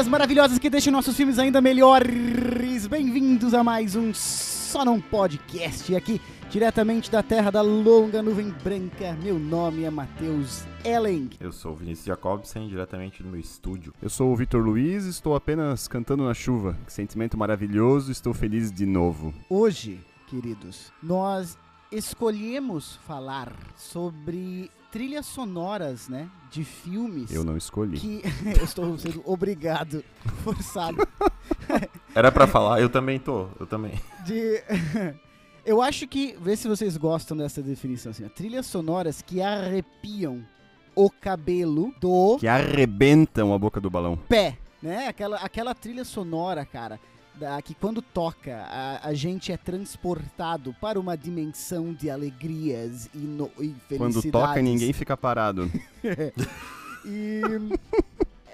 Músicas maravilhosas que deixam nossos filmes ainda melhores. Bem-vindos a mais um Só Não Podcast aqui, diretamente da terra da longa nuvem branca. Meu nome é Matheus Ellen. Eu sou o Vinícius Jacobsen, diretamente do meu estúdio. Eu sou o Vitor Luiz, estou apenas cantando na chuva. Que sentimento maravilhoso, estou feliz de novo. Hoje, queridos, nós escolhemos falar sobre trilhas sonoras, né, de filmes. Eu não escolhi. Que eu estou sendo obrigado, forçado. Era pra falar, eu também tô, eu também. De Eu acho que, vê se vocês gostam dessa definição assim, trilhas sonoras que arrepiam o cabelo do Que arrebentam a boca do balão. pé, né? Aquela, aquela trilha sonora, cara, da, que quando toca, a, a gente é transportado para uma dimensão de alegrias e, no, e Quando felicidades. toca, ninguém fica parado. E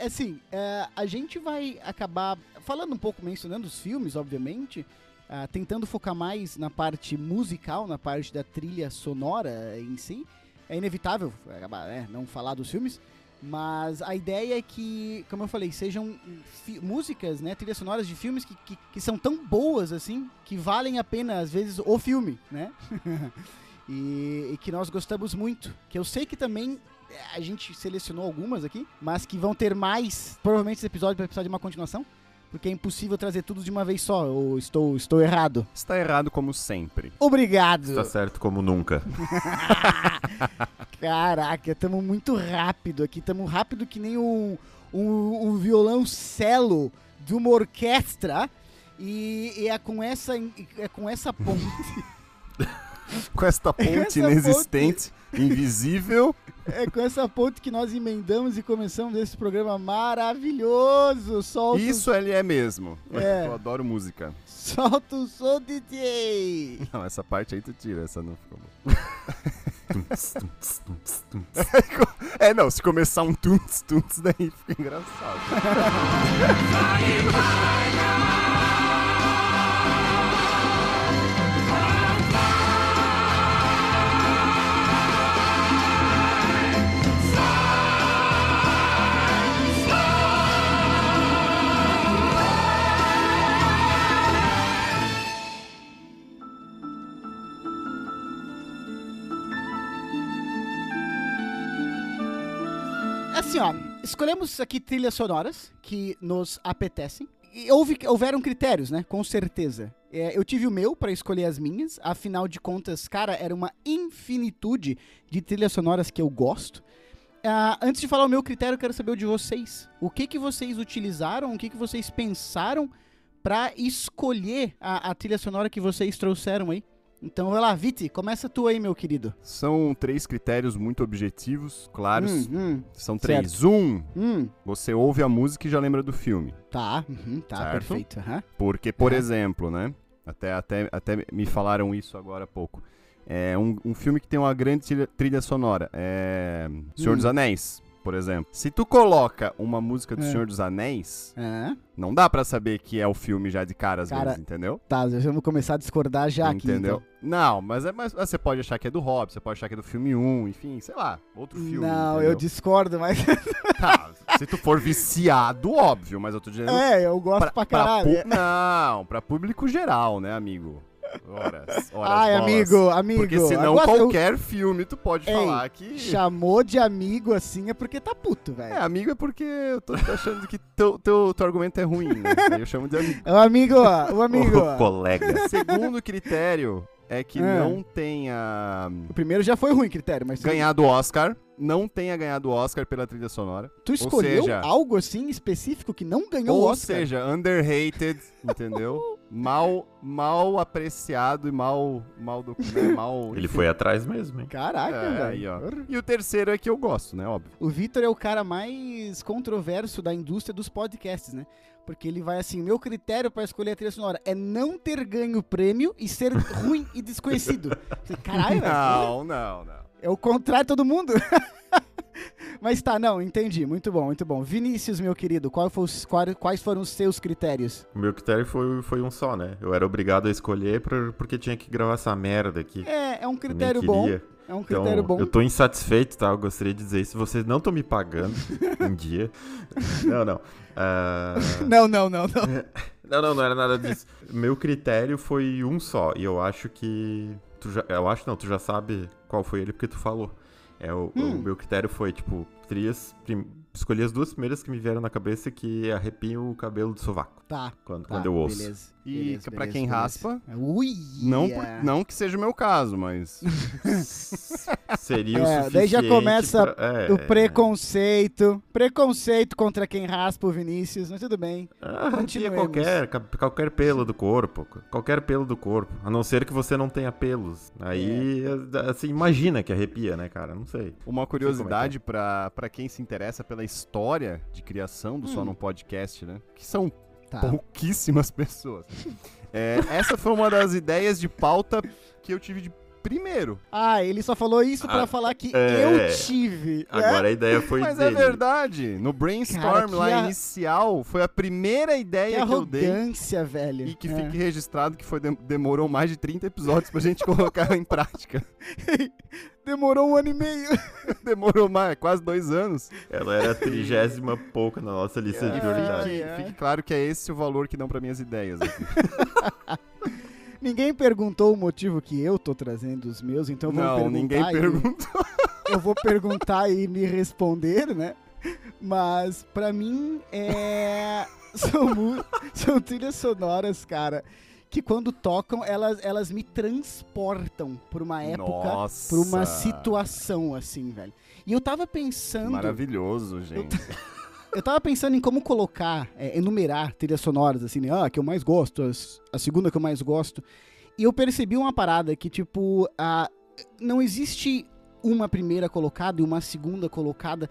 assim, é, a gente vai acabar falando um pouco, mencionando os filmes, obviamente, ah, tentando focar mais na parte musical, na parte da trilha sonora em si. É inevitável acabar, né, não falar dos filmes, mas a ideia é que, como eu falei, sejam músicas, né, trilhas sonoras de filmes que, que, que são tão boas assim, que valem a pena, às vezes, o filme, né? e, e que nós gostamos muito. Que eu sei que também é, a gente selecionou algumas aqui, mas que vão ter mais. Provavelmente esse episódio vai precisar de uma continuação. Porque é impossível trazer tudo de uma vez só. Ou estou, estou errado. Está errado como sempre. Obrigado! Tá certo como nunca. Caraca, estamos muito rápido aqui. Estamos rápido que nem um, um, um violão cello de uma orquestra. E, e é com essa é com essa ponte. Com esta ponte inexistente, invisível. é com essa ponte que nós emendamos e começamos esse programa maravilhoso. Solta, o- Isso ele é mesmo. É. Eu adoro música. solta o som, DJ! Não, essa parte aí tu tira, essa não ficou boa. É, não, se começar um tunts, tunts, daí fica engraçado. Assim, ó, escolhemos aqui trilhas sonoras que nos apetecem. E houve, houveram critérios, né? Com certeza. É, eu tive o meu pra escolher as minhas. Afinal de contas, cara, era uma infinitude de trilhas sonoras que eu gosto. Ah, antes de falar o meu critério, eu quero saber o de vocês. O que que vocês utilizaram, o que que vocês pensaram pra escolher a, a trilha sonora que vocês trouxeram aí? Então, vai lá, Viti, começa tu aí, meu querido. São três critérios muito objetivos, claros. Hum, hum, São três. Um, hum. você ouve a música e já lembra do filme. Tá, uhum, tá, Certo. perfeito. aham. Porque, por É. exemplo, né? Até, até, até me falaram isso agora há pouco. É um, um filme que tem uma grande trilha, trilha sonora. É. Senhor Hum. dos Anéis, por exemplo. Se tu coloca uma música do É. Senhor dos Anéis, É. não dá pra saber que é o filme já de cara às Cara, vezes, entendeu? Tá, já vamos começar a discordar já aqui. entendeu? então. Não, mas, é, mas você pode achar que é do Hobbit, você pode achar que é do filme 1, enfim, sei lá, outro filme. Não, entendeu? eu discordo, mas. Tá, se tu for viciado, óbvio, mas eu tô dizendo é, eu gosto pra, caralho. pu- Não, pra público geral, né, amigo? Horas, horas Ai, bolas. amigo, amigo. Porque senão agora eu- qualquer filme tu pode Ei, falar que... Chamou de amigo assim é porque tá puto, É, velho. amigo é porque eu tô achando que teu, teu, teu argumento é ruim, né? Eu chamo de amigo. O amigo, o amigo. Ó. colega. Segundo critério é que É. não tenha O primeiro já foi ruim, critério, mas. ganhado o Oscar, não tenha ganhado o Oscar pela trilha sonora. Tu escolheu seja- algo assim específico que não ganhou o Ou Oscar? seja, underrated, entendeu? mal, mal apreciado e mal, mal do, né, mal. Ele foi atrás mesmo, hein? Caraca, É, velho. aí, ó. E o terceiro é que eu gosto, né? Óbvio. O Vitor é o cara mais controverso da indústria dos podcasts, né? Porque ele vai assim, meu critério pra escolher a trilha sonora é não ter ganho o prêmio e ser ruim e desconhecido. Caralho, velho. Não, não, não. É o contrário de todo mundo. Mas tá, não, entendi. Muito bom, muito bom. Vinícius, meu querido, qual foi qual- quais foram os seus critérios? O meu critério foi, foi um só, né? Eu era obrigado a escolher por- porque tinha que gravar essa merda aqui. É, é um critério bom. É um Então, critério bom. eu tô insatisfeito, tá? Eu gostaria de dizer isso. Vocês não estão me pagando em dia. Não, não. Ah, Não, não, não, não. Não, não, não era nada disso. Meu critério foi um só. E eu acho que. Tu já, eu acho não, tu já sabe qual foi ele porque tu falou. É, o, Hum. o meu critério foi, tipo, trilhas. prim- escolhi as duas primeiras que me vieram na cabeça que arrepiam o cabelo do sovaco. Tá. Quando, tá, quando eu ouço. Beleza. E beleza, pra beleza, quem beleza. raspa, Ui! não, por- não que seja o meu caso, mas. Seria É, o suficiente. daí já começa pra- é, O preconceito. Preconceito contra quem raspa o Vinícius, mas tudo bem. Ah, qualquer, qualquer pelo do corpo. Qualquer pelo do corpo. A não ser que você não tenha pelos. Aí, É. assim, imagina que arrepia, né, cara? Não sei. Uma curiosidade pra para quem se interessa pela história de criação do Só Hum. Num Podcast, né? Que são Tá. pouquíssimas pessoas. É, essa foi uma das ideias de pauta que eu tive de primeiro. Ah, ele só falou isso pra Ah, falar que é. eu tive. né? Agora a ideia foi Mas é dele. verdade. No brainstorm Cara, que lá a- inicial, foi a primeira Que ideia que eu dei. arrogância, velho. E que É. fique registrado que foi dem- demorou mais de 30 episódios pra gente colocar em prática. Demorou um ano e meio. Demorou mais, quase dois anos. Ela era a trigésima pouca na nossa lista de E prioridades. fique, é. fique claro que é esse o valor que dão pra minhas ideias. aqui. Ninguém perguntou o motivo que eu tô trazendo os meus, então vamos Não, perguntar. ninguém e- perguntou. Eu vou perguntar e me responder, né? Mas pra mim é são, são trilhas sonoras, cara, que quando tocam elas elas me transportam por uma época, Nossa. por uma situação assim, velho. E eu tava pensando, Maravilhoso, gente. eu tava pensando em como colocar, é, enumerar trilhas sonoras, assim, né? Ah, que eu mais gosto, as- a segunda que eu mais gosto. E eu percebi uma parada que, tipo, a, não existe uma primeira colocada e uma segunda colocada.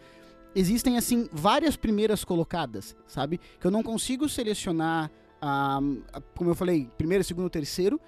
Existem, assim, várias primeiras colocadas, sabe? Que eu não consigo selecionar, ah, como eu falei, primeiro, segundo, terceiro.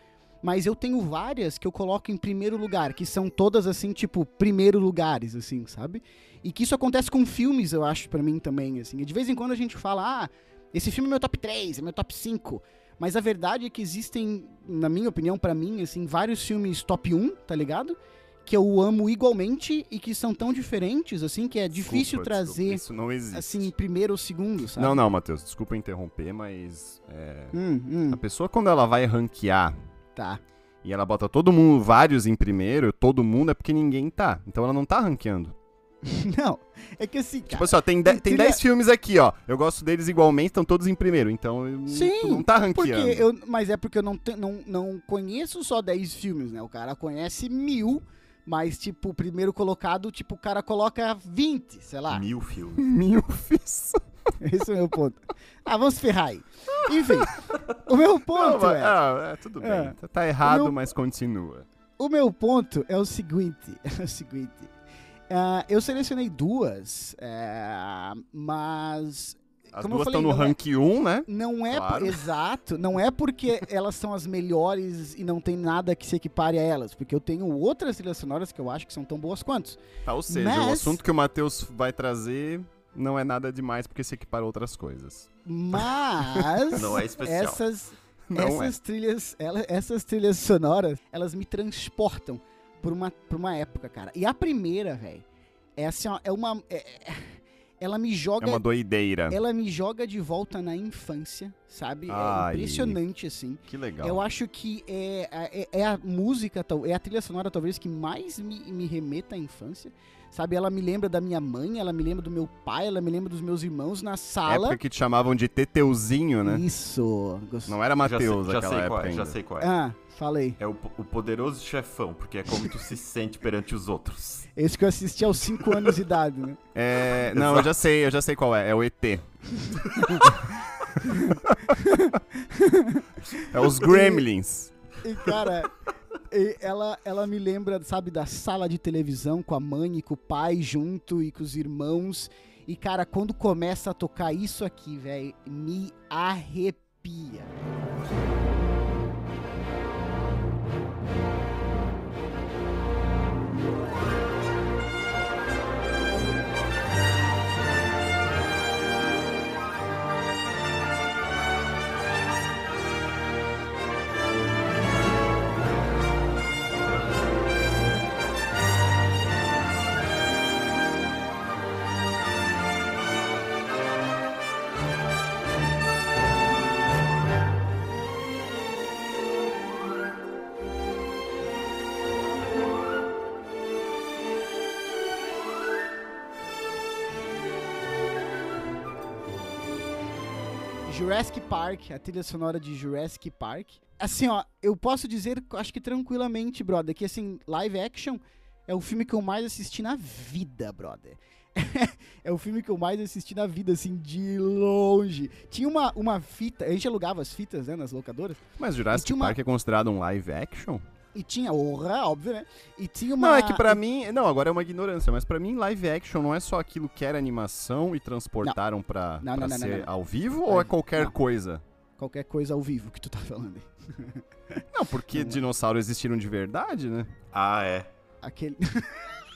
Mas eu tenho várias que eu coloco em primeiro lugar, que são todas, assim, tipo, primeiro lugares, assim, sabe? E que isso acontece com filmes, eu acho, pra mim também, assim. E de vez em quando a gente fala, ah, esse filme é meu top 3, é meu top 5. Mas a verdade é que existem, na minha opinião, pra mim, assim, vários filmes top 1, tá ligado? Que eu amo igualmente e que são tão diferentes, assim, que é difícil Desculpa, trazer, desculpa, Isso não existe. assim, primeiro ou segundo, sabe? Não, não, Matheus, desculpa interromper, mas é, Hum, hum, a pessoa quando ela vai ranquear tá. e ela bota todo mundo, vários em primeiro, todo mundo é porque ninguém tá. Então ela não tá ranqueando. Não, é que assim, Tipo cara, assim, ó, tem 10 trilha- filmes aqui, ó. Eu gosto deles igualmente, estão todos em primeiro. Então Sim, não tá ranqueando. eu, mas é porque eu não, te- não, não conheço só 10 filmes, né? O cara conhece mil, mas, tipo, o primeiro colocado, tipo, o cara coloca 20, sei lá. Mil filmes. Mil fiz. Esse é o meu ponto. Ah, vamos ferrar aí. Enfim, o meu ponto Não, é... ah, é, tudo bem. É. Tá- errado, meu- mas continua. O meu ponto é o seguinte, é o seguinte. Ah, eu selecionei duas, é, mas As Como eu duas falei, estão no é- rank 1, né? não é Claro. exato, não é porque elas são as melhores e não tem nada que se equipare a elas, porque eu tenho outras trilhas sonoras que eu acho que são tão boas quanto. Tá, ou seja, o Mas- assunto que o Matheus vai trazer não é nada demais porque se equipara a outras coisas. Mas Não é especial. essas Não essas trilhas, ela- essas trilhas sonoras, elas me transportam por uma, por uma época, cara. E a primeira, velho, é assim, ó, é uma é- é- ela me é. joga É uma doideira. ela me joga de volta na infância, sabe? É Ai. impressionante assim. Que legal. Eu acho que é, é, é a música, é a trilha sonora talvez que mais me, me remeta à infância. Sabe, ela me lembra da minha mãe, ela me lembra do meu pai, ela me lembra dos meus irmãos na sala. Época que te chamavam de Teteuzinho, né? Isso. Gost... Não era Já sei, Matheus já sei época qual é, ainda. já sei qual é. Ah, falei. É o, o poderoso chefão, porque é como tu se sente perante os outros. Esse que eu assisti aos 5 anos de idade, né? É, não, eu já sei, eu já sei qual é. É o ET. é os Gremlins. E, cara, e ela, ela me lembra, sabe, da sala de televisão com a mãe e com o pai junto e com os irmãos. E, cara, quando começa a tocar isso aqui, velho, me arrepia. Jurassic Park, a trilha sonora de Jurassic Park. Assim, ó, eu posso dizer, acho que tranquilamente, brother, que assim, live action é o filme que eu mais assisti na vida, brother. é o filme que eu mais assisti na vida, assim, de longe. Tinha uma, uma fita, a gente alugava as fitas, né, nas locadoras. Mas Jurassic uma- Park é considerado um live action? E tinha, honra, óbvio, né? E tinha uma. Não, é que pra mim. Não, agora é uma ignorância, mas pra mim live action não é só aquilo que era animação e transportaram pra, Não, pra não, não, ser não, não. ao vivo ou é qualquer Não. coisa? Qualquer coisa ao vivo que tu tá falando aí. Não, porque dinossauros existiram de verdade, né? Ah, é. Aquele.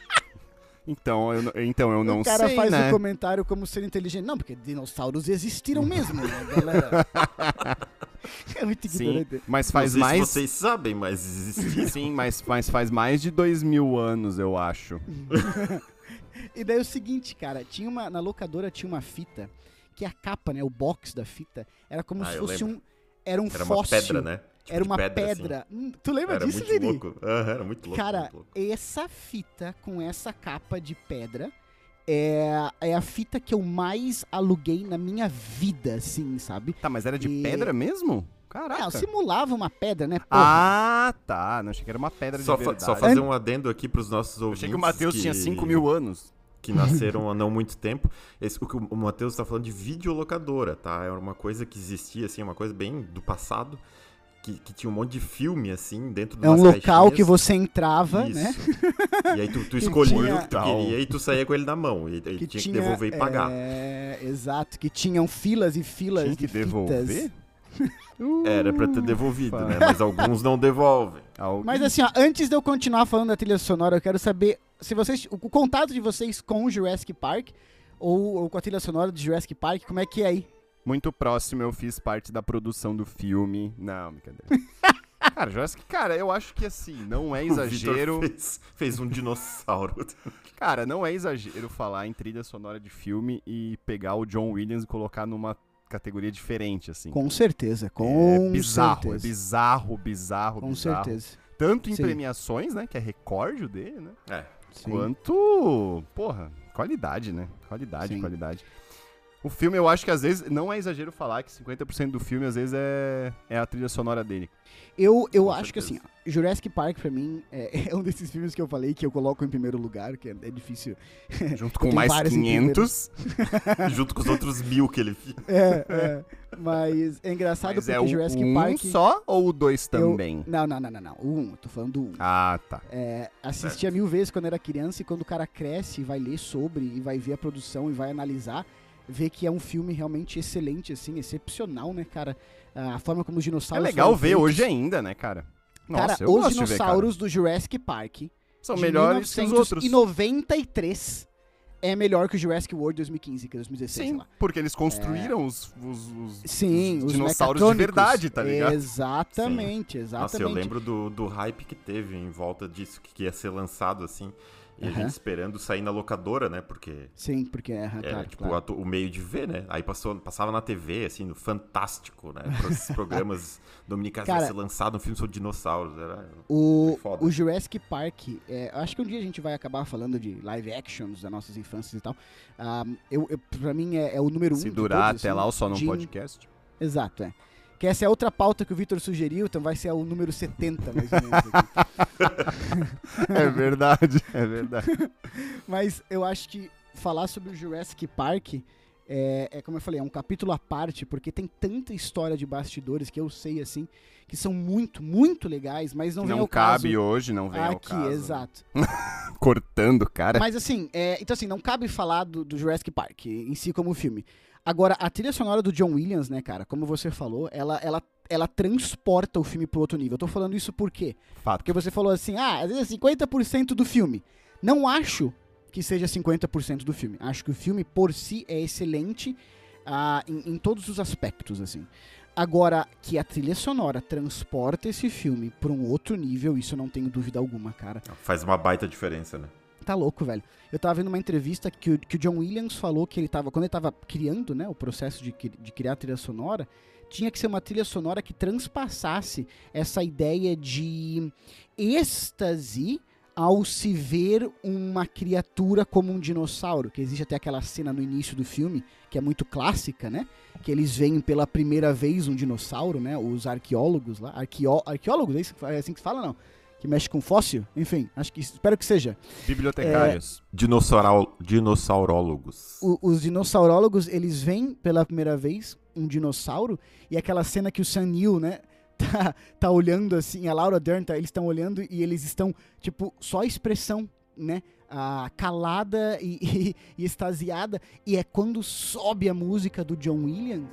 Então eu, então eu não o cara sei, faz né? um comentário como ser inteligente. Não, porque dinossauros existiram mesmo, né, galera? é muito Sim, ignorante. mas Não faz sei mais. se vocês sabem, mas existia. Sim, mas, mas faz mais de dois mil anos, eu acho. E daí é o seguinte, cara, tinha uma. Na locadora tinha uma fita que a capa, né? O box da fita, era como Ah, se fosse lembro. um. Era um Era uma fóssil. pedra, né? Tipo era uma pedra. assim. pedra. Hum, Tu lembra Era disso, muito louco. Era muito louco. Cara, muito louco. essa fita com essa capa de pedra é, é a fita que eu mais aluguei na minha vida, assim, sabe? Tá, mas era de E- pedra mesmo? Caraca. Ah, simulava uma pedra, né? Porra. Ah, tá. Não achei que era uma pedra Só, de fa- verdade. só fazer um adendo aqui pros nossos Eu ouvintes. achei que o Matheus tinha 5 mil anos. que nasceram há não muito tempo. Esse, o que o Matheus está falando de videolocadora, tá? Era uma coisa que existia, assim, uma coisa bem do passado, que, que tinha um monte de filme, assim, dentro de é um local que caixinhas. você entrava, Isso. né? E aí tu, tu escolhia tinha- o que tu queria e tu saía com ele na mão. E, e Que tinha, tinha, que devolver e pagar. É, exato, que tinham filas e filas Tinha que de fitas. devolver? Era pra ter devolvido, Ufa. né? Mas alguns não devolvem. Alguém- Mas assim, ó, antes de eu continuar falando da trilha sonora, eu quero saber se vocês. O, o contato de vocês com o Jurassic Park ou, ou com a trilha sonora de Jurassic Park, como é que é aí? Muito próximo, eu fiz parte da produção do filme. Não, brincadeira. cara, Jurassic, cara, eu acho que assim, não é exagero. Fez, fez um dinossauro. Cara, não é exagero falar em trilha sonora de filme e pegar o John Williams e colocar numa categoria diferente, assim. Com certeza, é com bizarro, certeza. é bizarro, bizarro, Com bizarro. certeza. Tanto em Sim. premiações, né, que é recorde dele, né? É. Sim. Quanto, porra, qualidade, né? Qualidade, Sim. qualidade. O filme, eu acho que às vezes, não é exagero falar que 50% do filme às vezes é, é a trilha sonora dele. Eu, eu Com acho que certeza. assim, ó, Jurassic Park pra mim é, é um desses filmes que eu falei que eu coloco em primeiro lugar, que é, é difícil. Junto com mais vários em 500. Junto com os outros mil que ele fez. É, é. Mas é engraçado Mas porque é o Jurassic um Park. só ou o dois eu- também? Não, não, não, não, não. O 1, eu tô falando do 1. Ah, tá. É, assistia mil vezes quando era criança e quando o cara cresce e vai ler sobre e vai ver a produção e vai analisar, vê que é um filme realmente excelente, assim, excepcional, né, cara? A forma como os É dinossauros. legal foram ver feitos. hoje ainda, né, cara? Nossa, Cara, eu os de ver, cara. dinossauros do Jurassic Park São melhores que os outros. 1993 é melhor que o Jurassic World 2015, que é 2016, sei Sim, porque eles construíram os, os, os- Sim, os os dinossauros de verdade, tá ligado? Exatamente, exatamente. Nossa, eu lembro do, do hype que teve em volta disso, que ia ser lançado assim. E a Aham. gente esperando sair na locadora, né? Porque Sim, porque é, era claro, tipo claro. o meio de ver, né? Aí passou, passava na TV, assim, no Fantástico, né? Esses programas dominicais Cara, ser lançado um filme sobre dinossauros. Era... O, foda. o Jurassic Park, é, acho que um dia a gente vai acabar falando de live actions das nossas infâncias e tal. Ah, eu, eu, pra mim é, é o número um. Se durar todos, até assim, lá ou só num de- podcast. Exato, é. Que essa é outra pauta que o Vitor sugeriu, então vai ser o número 70, mais ou menos. aqui. É verdade, é verdade. Mas eu acho que falar sobre o Jurassic Park é, é, como eu falei, é um capítulo à parte, porque tem tanta história de bastidores que eu sei, assim, que são muito, muito legais, mas não, Não, vem ao cabe caso hoje, não vem ao aqui, caso. exato. Cortando, cara. Mas assim, é, então assim, não cabe falar do, do Jurassic Park em si como filme. Agora, a trilha sonora do John Williams, né, cara, como você falou, ela, ela, ela transporta o filme pro outro nível. Eu tô falando isso por quê? Fato. Porque você falou assim, ah, às vezes é 50% do filme. Não acho que seja 50% do filme. Acho que o filme por si é excelente ah, em, em todos os aspectos, assim. Agora, que a trilha sonora transporta esse filme pra um outro nível, isso eu não tenho dúvida alguma, cara. Faz uma baita diferença, né? Tá louco, velho. Eu tava vendo uma entrevista que o, que o John Williams falou que ele tava, quando ele tava criando, né, o processo de, de criar a trilha sonora, tinha que ser uma trilha sonora que transpassasse essa ideia de êxtase ao se ver uma criatura como um dinossauro, que existe até aquela cena no início do filme, que é muito clássica, né? Que eles veem pela primeira vez um dinossauro, né? Os arqueólogos lá, arqueó arqueólogos, é assim que se fala, não? Que mexe com fóssil? Enfim, acho que espero que seja. Bibliotecários. É, Dinossauro, dinossaurólegos. O, os dinossaurólegos, eles veem pela primeira vez um dinossauro e aquela cena que o Sam Neill, né? tá, tá olhando assim, a Laura Dern, tá, eles estão olhando e eles estão, tipo, só a expressão, né? Ah, calada e, e, e extasiada. E é quando sobe a música do John Williams.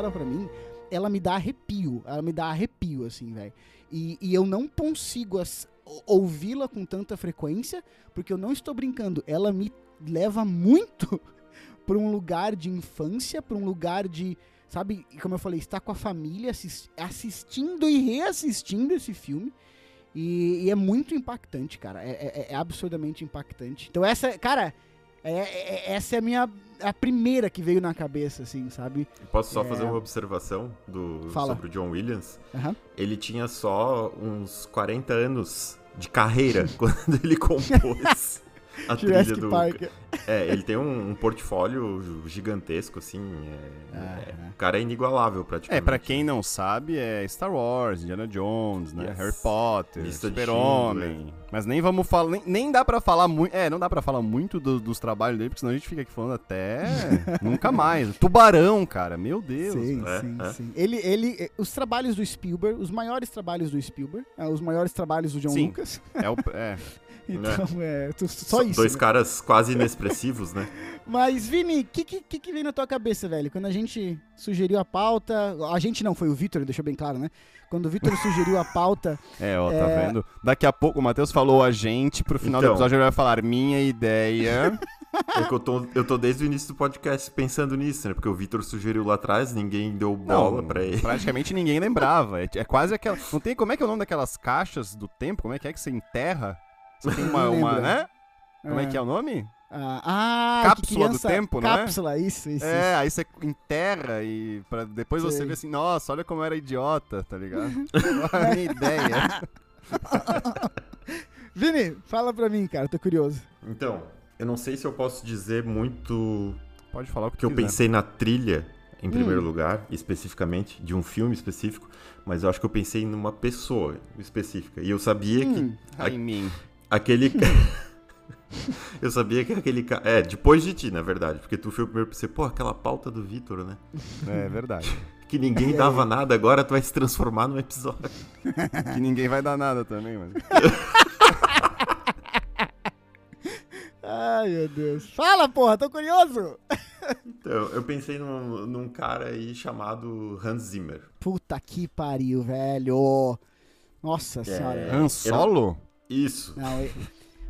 Sonora pra mim, ela me dá arrepio. Ela me dá arrepio, assim, velho. E, e eu não consigo ouvi-la com tanta frequência, porque eu não estou brincando. Ela me leva muito pra um lugar de infância, pra um lugar de. Sabe, como eu falei, estar com a família, assis- assistindo e reassistindo esse filme. E, e é muito impactante, cara. É, é- é absurdamente impactante. Então, essa, cara, é- é- essa é a minha. A primeira que veio na cabeça, assim, sabe? Posso só É. fazer uma observação do, Fala. sobre o John Williams? Aham. Ele tinha só uns 40 anos de carreira quando ele compôs a trilha do... Park. É, ele tem um, um portfólio gigantesco, assim. é- é- Aham. o cara é inigualável, praticamente. É, pra quem não sabe, é Star Wars, Indiana Jones, né? Yes. Harry Potter, Super-Homem. Mas nem vamos falar, nem, nem dá pra falar muito, é, não dá pra falar muito do- dos trabalhos dele, porque senão a gente fica aqui falando até nunca mais. Tubarão, cara, meu Deus. Sim, É, sim, é. sim. Ele, ele, eh, os trabalhos do Spielberg, os maiores trabalhos do Spielberg, eh, os maiores trabalhos do John Sim. Lucas. É o, é, Então, é, tu- só So- isso. Dois né? caras quase inexpressivos, né? Mas, Vini, o que, que, que veio na tua cabeça, velho? Quando a gente sugeriu a pauta. A gente não, foi o Vitor, deixou bem claro, né? Quando o Vitor sugeriu a pauta. é, ó, tá É. vendo? Daqui a pouco o Matheus falou a gente, pro final do Então. episódio ele vai falar minha ideia. É que eu tô, eu tô desde o início do podcast pensando nisso, né? Porque o Vitor sugeriu lá atrás, ninguém deu bola Não, pra ele. praticamente ninguém lembrava. É, é quase aquela. Não tem. Como é que é o nome daquelas caixas do tempo? Como é que é que você enterra? Você tem uma. Uma né? Como é que é o nome? Ah, ah, Cápsula que do tempo, não é? Cápsula, isso, isso. É, aí você enterra e pra depois você Sei. ver assim, nossa, olha como eu era idiota, tá ligado? Olha a minha ideia. Vini, fala pra mim, cara, tô curioso. Então, eu não sei se eu posso dizer muito Pode falar o que, que eu quiser. pensei na trilha, em Hum. primeiro lugar, especificamente, de um filme específico, mas eu acho que eu pensei numa pessoa específica. E eu sabia Hum. que Ah, em mim. Aquele. eu sabia que aquele cara. É, depois de ti, na verdade. Porque tu foi o primeiro pra pensar, pô, aquela pauta do Vitor, né? É verdade. Que ninguém dava nada, agora tu vai se transformar num episódio. que ninguém vai dar nada também, mas. Ai, meu Deus. Fala, porra, tô curioso. Então, eu pensei num, num cara aí chamado Hans Zimmer. Puta que pariu, velho. Nossa senhora. É. Han Solo? Isso, Não, eu-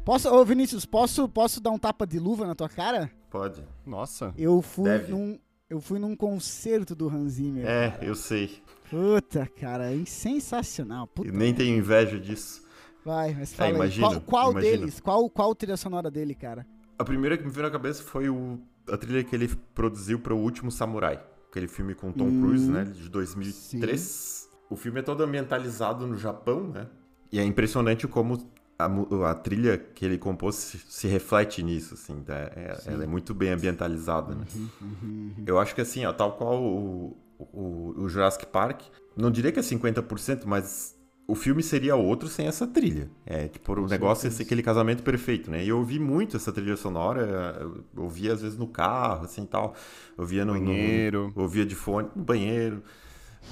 Posso, ô Vinícius, posso, posso dar um tapa de luva na tua cara? pode. Nossa. Eu fui Deve. num. Eu fui num concerto do Hans Zimmer. É, cara. eu sei. Puta, cara, é sensacional. Puta Eu nem tenho inveja disso. Vai, mas fala aí. imagino, Qual, qual imagino. deles? Qual, qual trilha sonora dele, cara? A primeira que me veio na cabeça foi o, a trilha que ele produziu para o Último Samurai. Aquele filme com Tom Hum, Cruise, né? De 2003. O filme é todo ambientalizado no Japão, né? E é impressionante como a, a trilha que ele compôs se, se reflete nisso, assim. tá? É- ela é muito bem ambientalizada, né? Uhum, Eu acho que assim, ó, tal qual o, o, o Jurassic Park, não diria que é 50%, mas o filme seria outro sem essa trilha. É, tipo, o negócio ia ser aquele casamento perfeito, né? E eu ouvi muito essa trilha sonora, eu ouvia às vezes no carro, assim, tal. Ouvia no... no- Banheiro. ouvia de fone, no banheiro.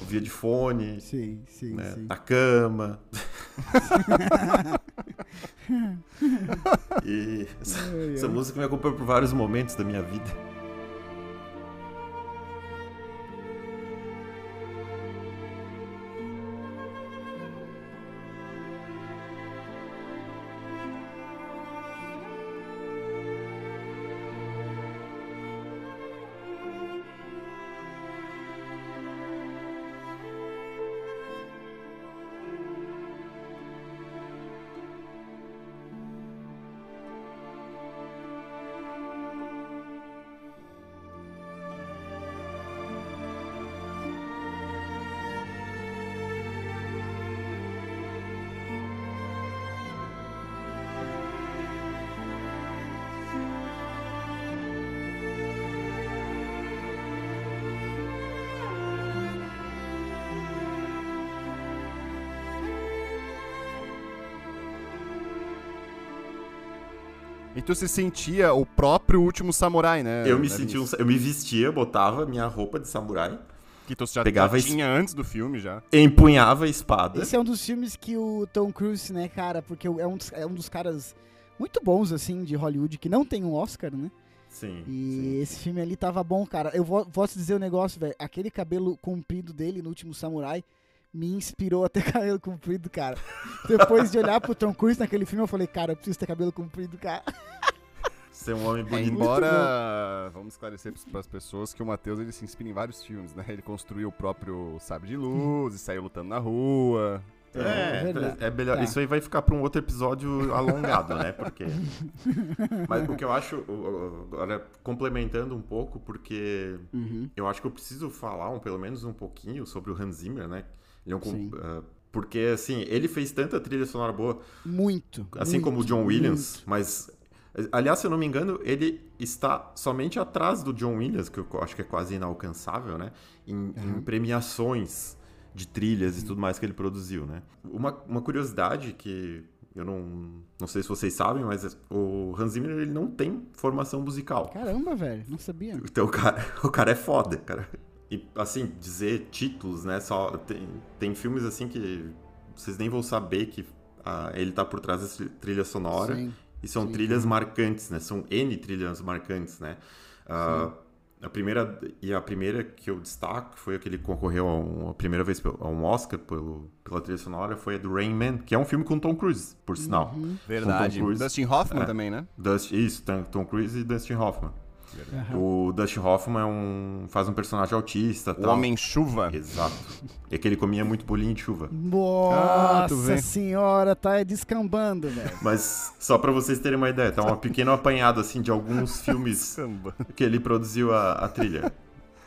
Ouvia de fone, Sim, sim, né, sim. na cama. e essa, essa música me acompanhou por vários momentos da minha vida. Então você sentia o próprio último samurai, né? eu me né, sentia um, eu me vestia, botava minha roupa de samurai, Que tu já, pegava tinha antes do filme já. empunhava a espada. Esse é um dos filmes que o Tom Cruise, né, cara, porque é um dos, é um dos caras muito bons, assim, de Hollywood, que não tem um Oscar, né? Sim, E sim. esse filme ali tava bom, cara. Eu vou, posso dizer um negócio, velho. Aquele cabelo comprido dele no último Samurai me inspirou a ter cabelo comprido, cara. Depois de olhar pro Tom Cruise naquele filme, eu falei, cara, eu preciso ter cabelo comprido, cara. Ser um homem É, bonito. embora, vamos esclarecer para as pessoas que o Matheus ele se inspira em vários filmes, né? Ele construiu o próprio sabre de luz e saiu lutando na rua. É, verdade. é melhor. Tá. Isso aí vai ficar para um outro episódio alongado, né? Porque. Mas o que eu acho, agora complementando um pouco, porque Uhum. eu acho que eu preciso falar um, pelo menos um pouquinho sobre o Hans Zimmer, né? Ele é um, ah, porque assim, ele fez tanta trilha sonora boa, Muito. assim muito, como o John Williams, muito. mas aliás, se eu não me engano, ele está somente atrás do John Williams, que eu acho que é quase inalcançável, né? Em, em premiações de trilhas e tudo mais que ele produziu, né? Uma, uma curiosidade que eu não, não sei se vocês sabem, mas o Hans Zimmer ele não tem formação musical. Caramba, velho. Não sabia. Então o cara, o cara é foda, cara. E assim, dizer títulos, né? Só tem, tem filmes assim que vocês nem vão saber que ah, ele tá por trás dessa trilha sonora. Sim. E são sim. trilhas marcantes, né? São N trilhas marcantes, né? Ah, a primeira e a primeira que eu destaco foi a que ele concorreu a, um- a primeira vez a um Oscar pelo, pela trilha sonora foi a do Rain Man, que é um filme com Tom Cruise, por sinal. Uhum. Verdade. Com Tom Cruise. Dustin Hoffman É. também, né? Dust, isso, Tom Cruise e Dustin Hoffman. Aham. O Dustin Hoffman é um, faz um personagem autista, O tal. Homem-Chuva. Exato. E que ele comia muito bolinho de chuva. Ah, Nossa vê. senhora, tá descambando, velho. Mas só pra vocês terem uma ideia, tá um pequeno apanhado assim de alguns filmes que ele produziu a, a trilha.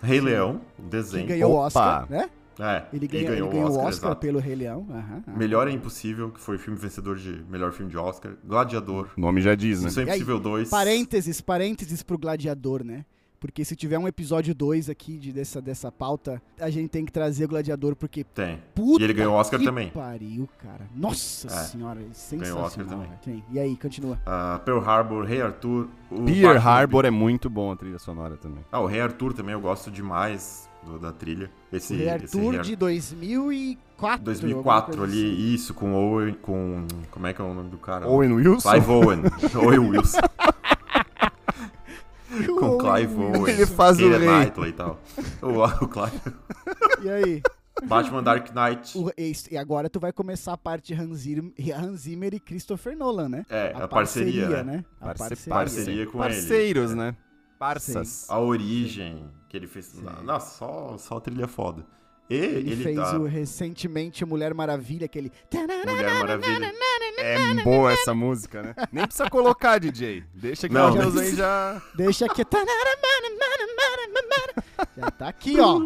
Rei Leão, Que desenho. ganhou o Opa. Oscar, né? É, Ele e ganhou, ele ganhou o Oscar, exato. pelo Rei Leão. Aham, aham. Melhor é Impossível, que foi o filme vencedor de melhor filme de Oscar. Gladiador. O nome já diz, né? Isso é aí, Impossível 2. Parênteses, parênteses pro Gladiador, né? Porque se tiver um episódio 2 aqui de, dessa, dessa pauta, a gente tem que trazer o Gladiador, porque Tem. puta E ele ganhou o Oscar que também. pariu, cara. Nossa É. senhora, Ganhou o sensacional. Oscar também. Sim. E aí, continua. Ah, Pearl Harbor, Rei Arthur. o Pearl Harbor é muito bom a trilha sonora também. Ah, o Rei Arthur também eu gosto demais do- da trilha. Esse, o Rei esse Rei de 2004. 2004 alguma coisa ali, isso, com Owen, com... Como é que é o nome do cara? Owen Wilson? Clive Owen. Owen Wilson. assim. com O Clive Owen. Ele faz o rei. Knightley e tal. O, o Clive... E aí? Batman Dark Knight. O- e agora tu vai começar a parte de Hans Zimmer, Hans Zimmer e Christopher Nolan, né? É, a parceria, né? A Parce- parceria. Parceria com ele. Parceiros, né? Parças. A origem que ele fez. Nossa, só, só trilha foda. E Ele, ele, fez tá. o, recentemente Mulher Maravilha, aquele... Mulher Maravilha. É boa essa música, né? Nem precisa colocar, DJ. Deixa que Não, o Matheus nem aí já... Deixa aqui. Já tá aqui, ó.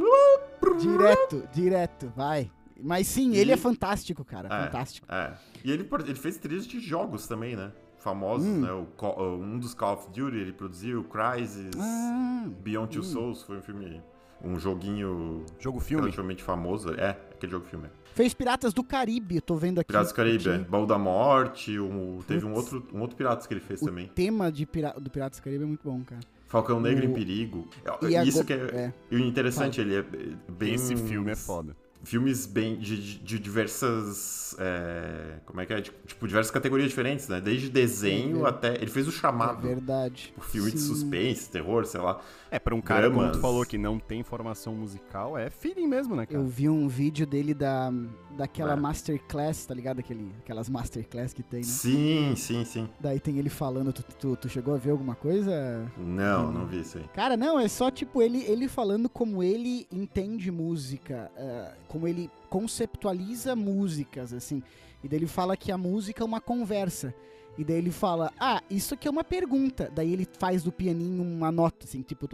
Direto, direto, vai. Mas sim, ele é fantástico, cara. É, Fantástico. É. E ele, ele fez trilhas de jogos também, né? Famosos, Hum. né? O, um dos Call of Duty ele produziu, Crysis, Ah, Beyond Two Souls, foi um filme. Um joguinho Jogo filme. relativamente famoso. É, aquele jogo filme. fez Piratas do Caribe, tô vendo aqui. Piratas do Caribe, é. Tinha- Baú da Morte, um- teve um outro, um outro Piratas que ele fez O também. tema de pira- do Piratas do Caribe é muito bom, cara. Falcão Negro O- em Perigo. E Isso que é, é. e o interessante, ele é bem... Esse filme é foda. Filmes bem de, de- de diversas... é, como é que é? Tipo, diversas categorias diferentes, né? Desde desenho É. até... Ele fez o É chamado. verdade. o filme de Sim. suspense, terror, sei lá. É, pra um cara, como tu falou, que não tem formação musical, é feeling mesmo, né, cara? Eu vi um vídeo dele da, daquela É. masterclass, tá ligado? Aquele, aquelas masterclass que tem, né? Sim, sim, sim. Daí tem ele falando, tu, tu, tu chegou a ver alguma coisa? Não, não vi isso aí. Cara, não, é só tipo ele, ele falando como ele entende música, eh, como ele conceptualiza músicas, assim. E daí ele fala que a música é uma conversa. E daí ele fala, ah, isso aqui é uma pergunta. Daí ele faz do pianinho uma nota, assim, tipo.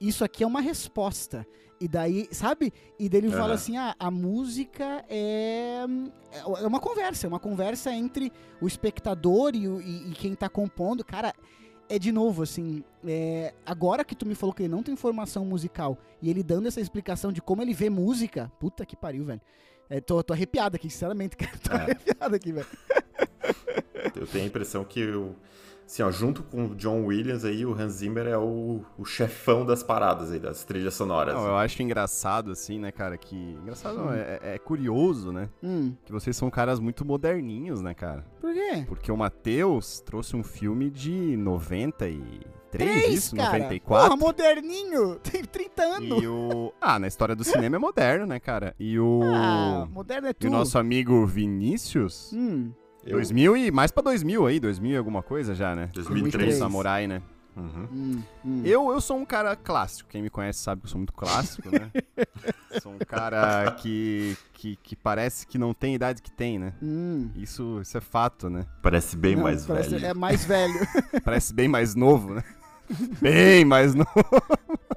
Isso aqui é uma resposta. E daí, sabe? E daí ele fala Aham. assim, ah, a música é, é uma conversa, é uma conversa entre o espectador e, o- e- e quem tá compondo. Cara, é de novo, assim, é, agora que tu me falou que ele não tem formação musical e ele dando essa explicação de como ele vê música, puta que pariu, velho. É, tô, tô arrepiado aqui, sinceramente, cara. Tô É. arrepiado aqui, velho. Eu tenho a impressão que, o, assim, ó, junto com o John Williams aí, o Hans Zimmer é o, o chefão das paradas aí, das trilhas sonoras. Não, eu acho engraçado, assim, né, cara, que... Engraçado não, é, é curioso, né, Hum, que vocês são caras muito moderninhos, né, cara? por quê? Porque o Matheus trouxe um filme de 93, Três, isso? cara. 94? Porra, moderninho. Tem 30 anos. E o... Ah, na história do cinema é moderno, né, cara? E o... Ah, moderno é E tu. o nosso amigo Vinícius... Hum, Eu- 2000 e mais pra 2000 aí, 2000 e alguma coisa já, né? 2003. Samurai, né? Uhum. hum, hum. Eu, eu sou um cara clássico. Quem me conhece sabe que eu sou muito clássico, né? sou um cara que, que, que parece que não tem a idade que tem, né? Hum. Isso, isso é fato, né? Parece bem Não, mais parece- velho. É mais velho. Parece bem mais novo, né? Bem mais novo.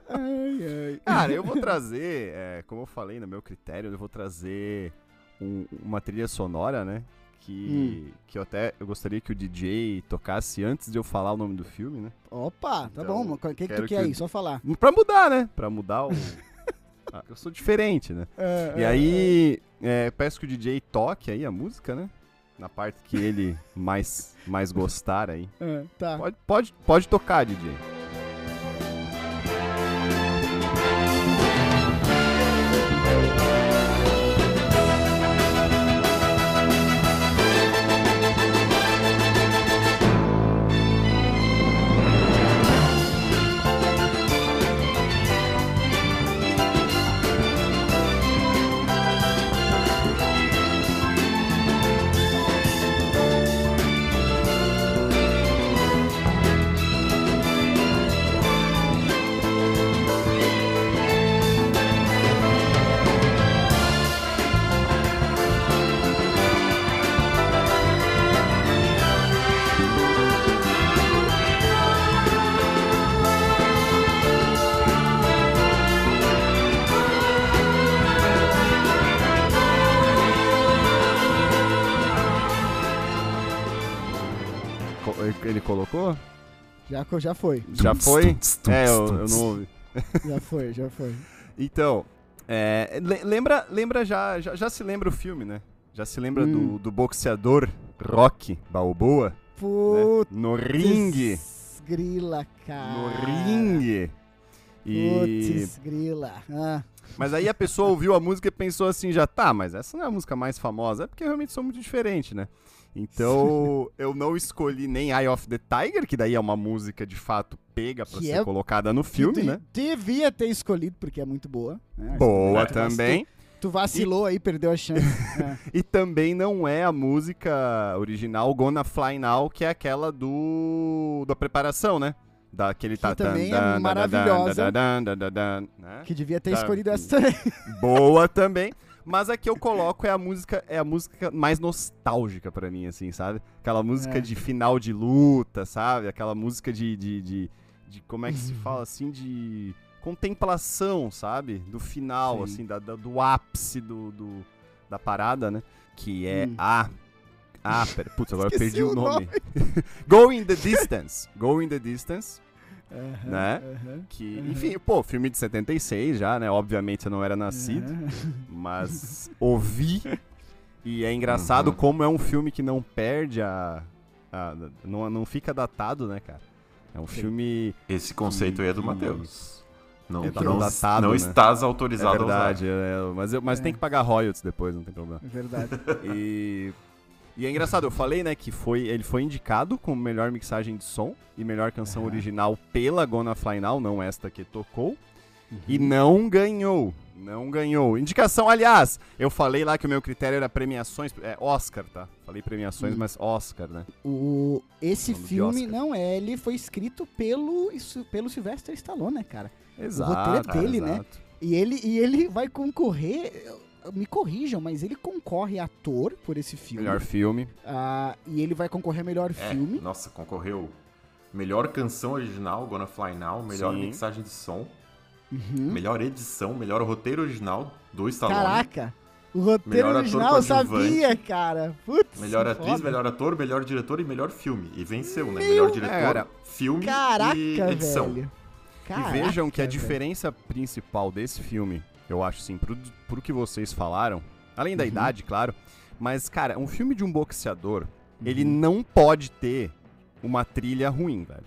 ai, ai. Cara, eu vou trazer, é, como eu falei no meu critério, eu vou trazer um- uma trilha sonora, né? Que, que eu até eu gostaria que o DJ tocasse antes de eu falar o nome do filme, né? Opa, tá Então, bom. O que, que tu que quer aí? Só falar. Pra mudar, né? Pra mudar o. Ah, eu sou diferente, né? É, E é, aí, é, peço que o DJ toque aí a música, né? Na parte que ele mais, mais gostar aí. é, é, tá. Pode, pode, pode tocar, DJ. Já, já foi. Já foi? É, eu, eu não ouvi. Já foi, já foi. Então, é, le- lembra, lembra já, já, já se lembra o filme, né? Já se lembra Hum. do, do boxeador Rock Balboa? né? Putz, No ringue. grila, cara. No ringue. E... Putz, grila. Ah, Mas aí a pessoa ouviu a música e pensou assim, já tá, mas essa não é a música mais famosa, é porque eu realmente sou muito diferente, né? Então eu não escolhi nem Eye of the Tiger, que daí é uma música de fato pega pra Que ser é- colocada no filme, né? Devia ter escolhido, porque é muito boa. né? Boa Tu vac- também. Tu vacilou aí, perdeu a chance. É. E também não é a música original Gonna Fly Now, que é aquela do da preparação, né? Daquele Que também é maravilhosa. né? Que devia ter Tá. escolhido essa também. Boa também. Mas a que eu coloco é a música é a música mais nostálgica pra mim, assim, sabe? Aquela música É. de final de luta, sabe? Aquela música de, de, de, de- como é que Uhum. se fala assim de contemplação, sabe? Do final, Sim. assim, da, da- do ápice do, do- da parada, né? Que é Hum. a ah, pera, putz, agora eu perdi o o nome. Go in the Distance. Go in the Distance. Aham, Né? aham, Que, Uhum. enfim, pô, filme de 76 já, né? Obviamente eu não era nascido mas ouvi e é engraçado Uhum. como é um filme que não perde a, a- não, não fica datado, né, cara? É um filme. Esse conceito aí é do que- Matheus. Não, É não, datado, não né? estás É autorizado verdade, é, mas, eu- mas É. tem que pagar royalties depois, não tem problema. É verdade. E, e é engraçado, eu falei, né, que foi, ele foi indicado como melhor mixagem de som e melhor canção Aham. original pela Gonna Fly Now, não esta que tocou, e Uhum. não ganhou. Não ganhou. Indicação, aliás, eu falei lá que o meu critério era premiações, é Oscar, tá? Falei premiações, Hum. mas Oscar, né? O, esse filme, não é, ele foi escrito pelo, isso, pelo Sylvester Stallone, né, cara? Exato. roteiro é dele, né? E ele, e ele vai concorrer, me corrijam, mas ele concorre a ator por esse filme. Melhor filme. Ah, e ele vai concorrer a melhor É, filme. nossa, concorreu. Melhor canção original, Gonna Fly Now. Melhor Sim. mixagem de som. Uhum. Melhor edição. Melhor roteiro original do Stallone. Caraca! O roteiro Melhor ator original eu sabia, cara. Putz, Melhor atriz, foda. melhor ator, melhor diretor e melhor filme. E venceu, né? Meu- Melhor diretor, cara. filme Caraca, e edição. velho. e Caraca, vejam que a velho. diferença principal desse filme, eu acho assim, pro, pro que vocês falaram, além da Uhum. idade, claro, mas, cara, um filme de um boxeador, ele Uhum. não pode ter uma trilha ruim, velho.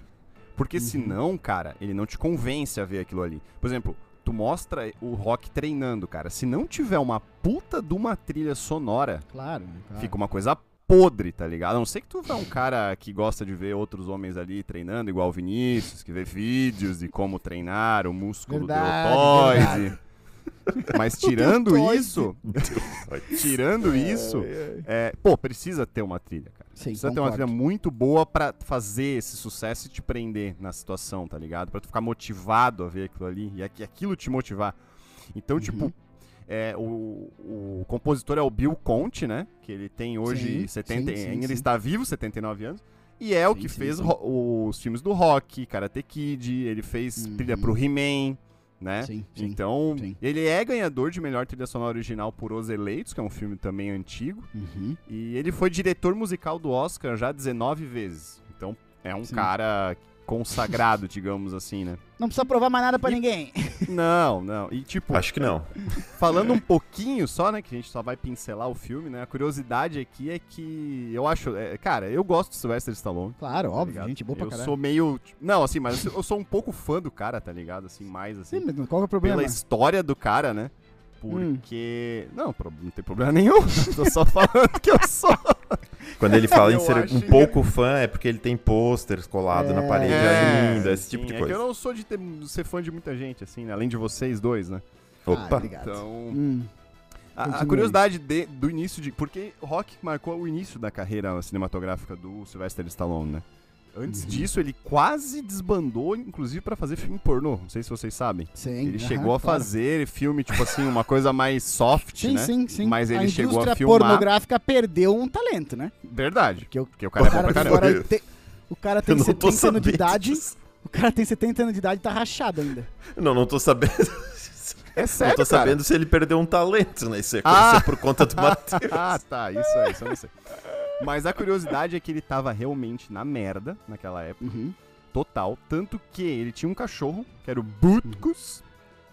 Porque Uhum. senão, cara, ele não te convence a ver aquilo ali. Por exemplo, tu mostra o Rock treinando, cara. Se não tiver uma puta de uma trilha sonora, Claro, né, claro. fica uma coisa podre, tá ligado? A não ser que tu é um cara que gosta de ver outros homens ali treinando, igual o Vinícius, que vê vídeos de como treinar o músculo Verdade, deltoide. Mas tirando isso, tirando isso, é, pô, precisa ter uma trilha, cara. Sim, precisa ter uma concordo. trilha muito boa pra fazer esse sucesso e te prender na situação, tá ligado? Pra tu ficar motivado a ver aquilo ali e aqui- aquilo te motivar. Então, Uhum. tipo, é, o, o compositor é o Bill Conte, né? Que ele tem hoje Sim, 70, sim, sim, ainda sim. está vivo, 79 anos. E é o que sim, fez os filmes do Rock, Karate Kid, ele fez Uhum. trilha pro He-Man, né? Sim, sim. Então, sim. ele é ganhador de melhor trilha sonora original por Os Eleitos, que é um filme também antigo. Uhum. E ele foi diretor musical do Oscar já 19 vezes. Então é um cara consagrado, digamos assim, né? Não precisa provar mais nada pra ninguém. Não, não. E tipo, Acho que não. falando um pouquinho só, né, que a gente só vai pincelar o filme, né? A curiosidade aqui é que eu acho, é, cara, eu gosto do Sylvester Stallone. Claro, tá óbvio, ligado? gente boa pra Eu caralho. sou meio, não, assim, mas eu sou um pouco fã do cara, tá ligado? Assim, mais assim, Sim, mas qual é o problema? pela história do cara, né? Hum. Porque. Não, pro- não tem problema nenhum. Tô só falando que eu sou. Quando ele fala em Eu ser acho um que- pouco fã, é porque ele tem pôsteres colados na É. parede É, ainda, esse tipo sim, de é coisa. que eu não sou de ter- ser fã de muita gente, assim, né? Além de vocês dois, né? Ah, Opa, obrigado. Então. Hum, A, a curiosidade de- do início de. Porque Rock marcou o início da carreira cinematográfica do Sylvester Stallone, né? Antes Uhum. disso, ele quase desbandou, inclusive, pra fazer filme pornô. Não sei se vocês sabem. sim. Ele chegou a claro. fazer filme, tipo assim, uma coisa mais soft, Sim, né? sim, sim. Mas ele a chegou a indústria filmar- pornográfica perdeu um talento, né? Verdade. Porque o, Porque o cara é bom pra cara caramba. tem, o cara tem eu não tô 70 anos de idade. disso. O cara tem 70 anos de idade e tá rachado ainda. Não, não tô sabendo. É não sério, tô cara. sabendo se ele perdeu um talento, né? Isso é, Ah! é por conta do Matheus. ah, tá. Isso é, isso eu não sei. Mas a curiosidade é que ele tava realmente na merda naquela época. Uhum. total. Tanto que ele tinha um cachorro, que era o Butkus.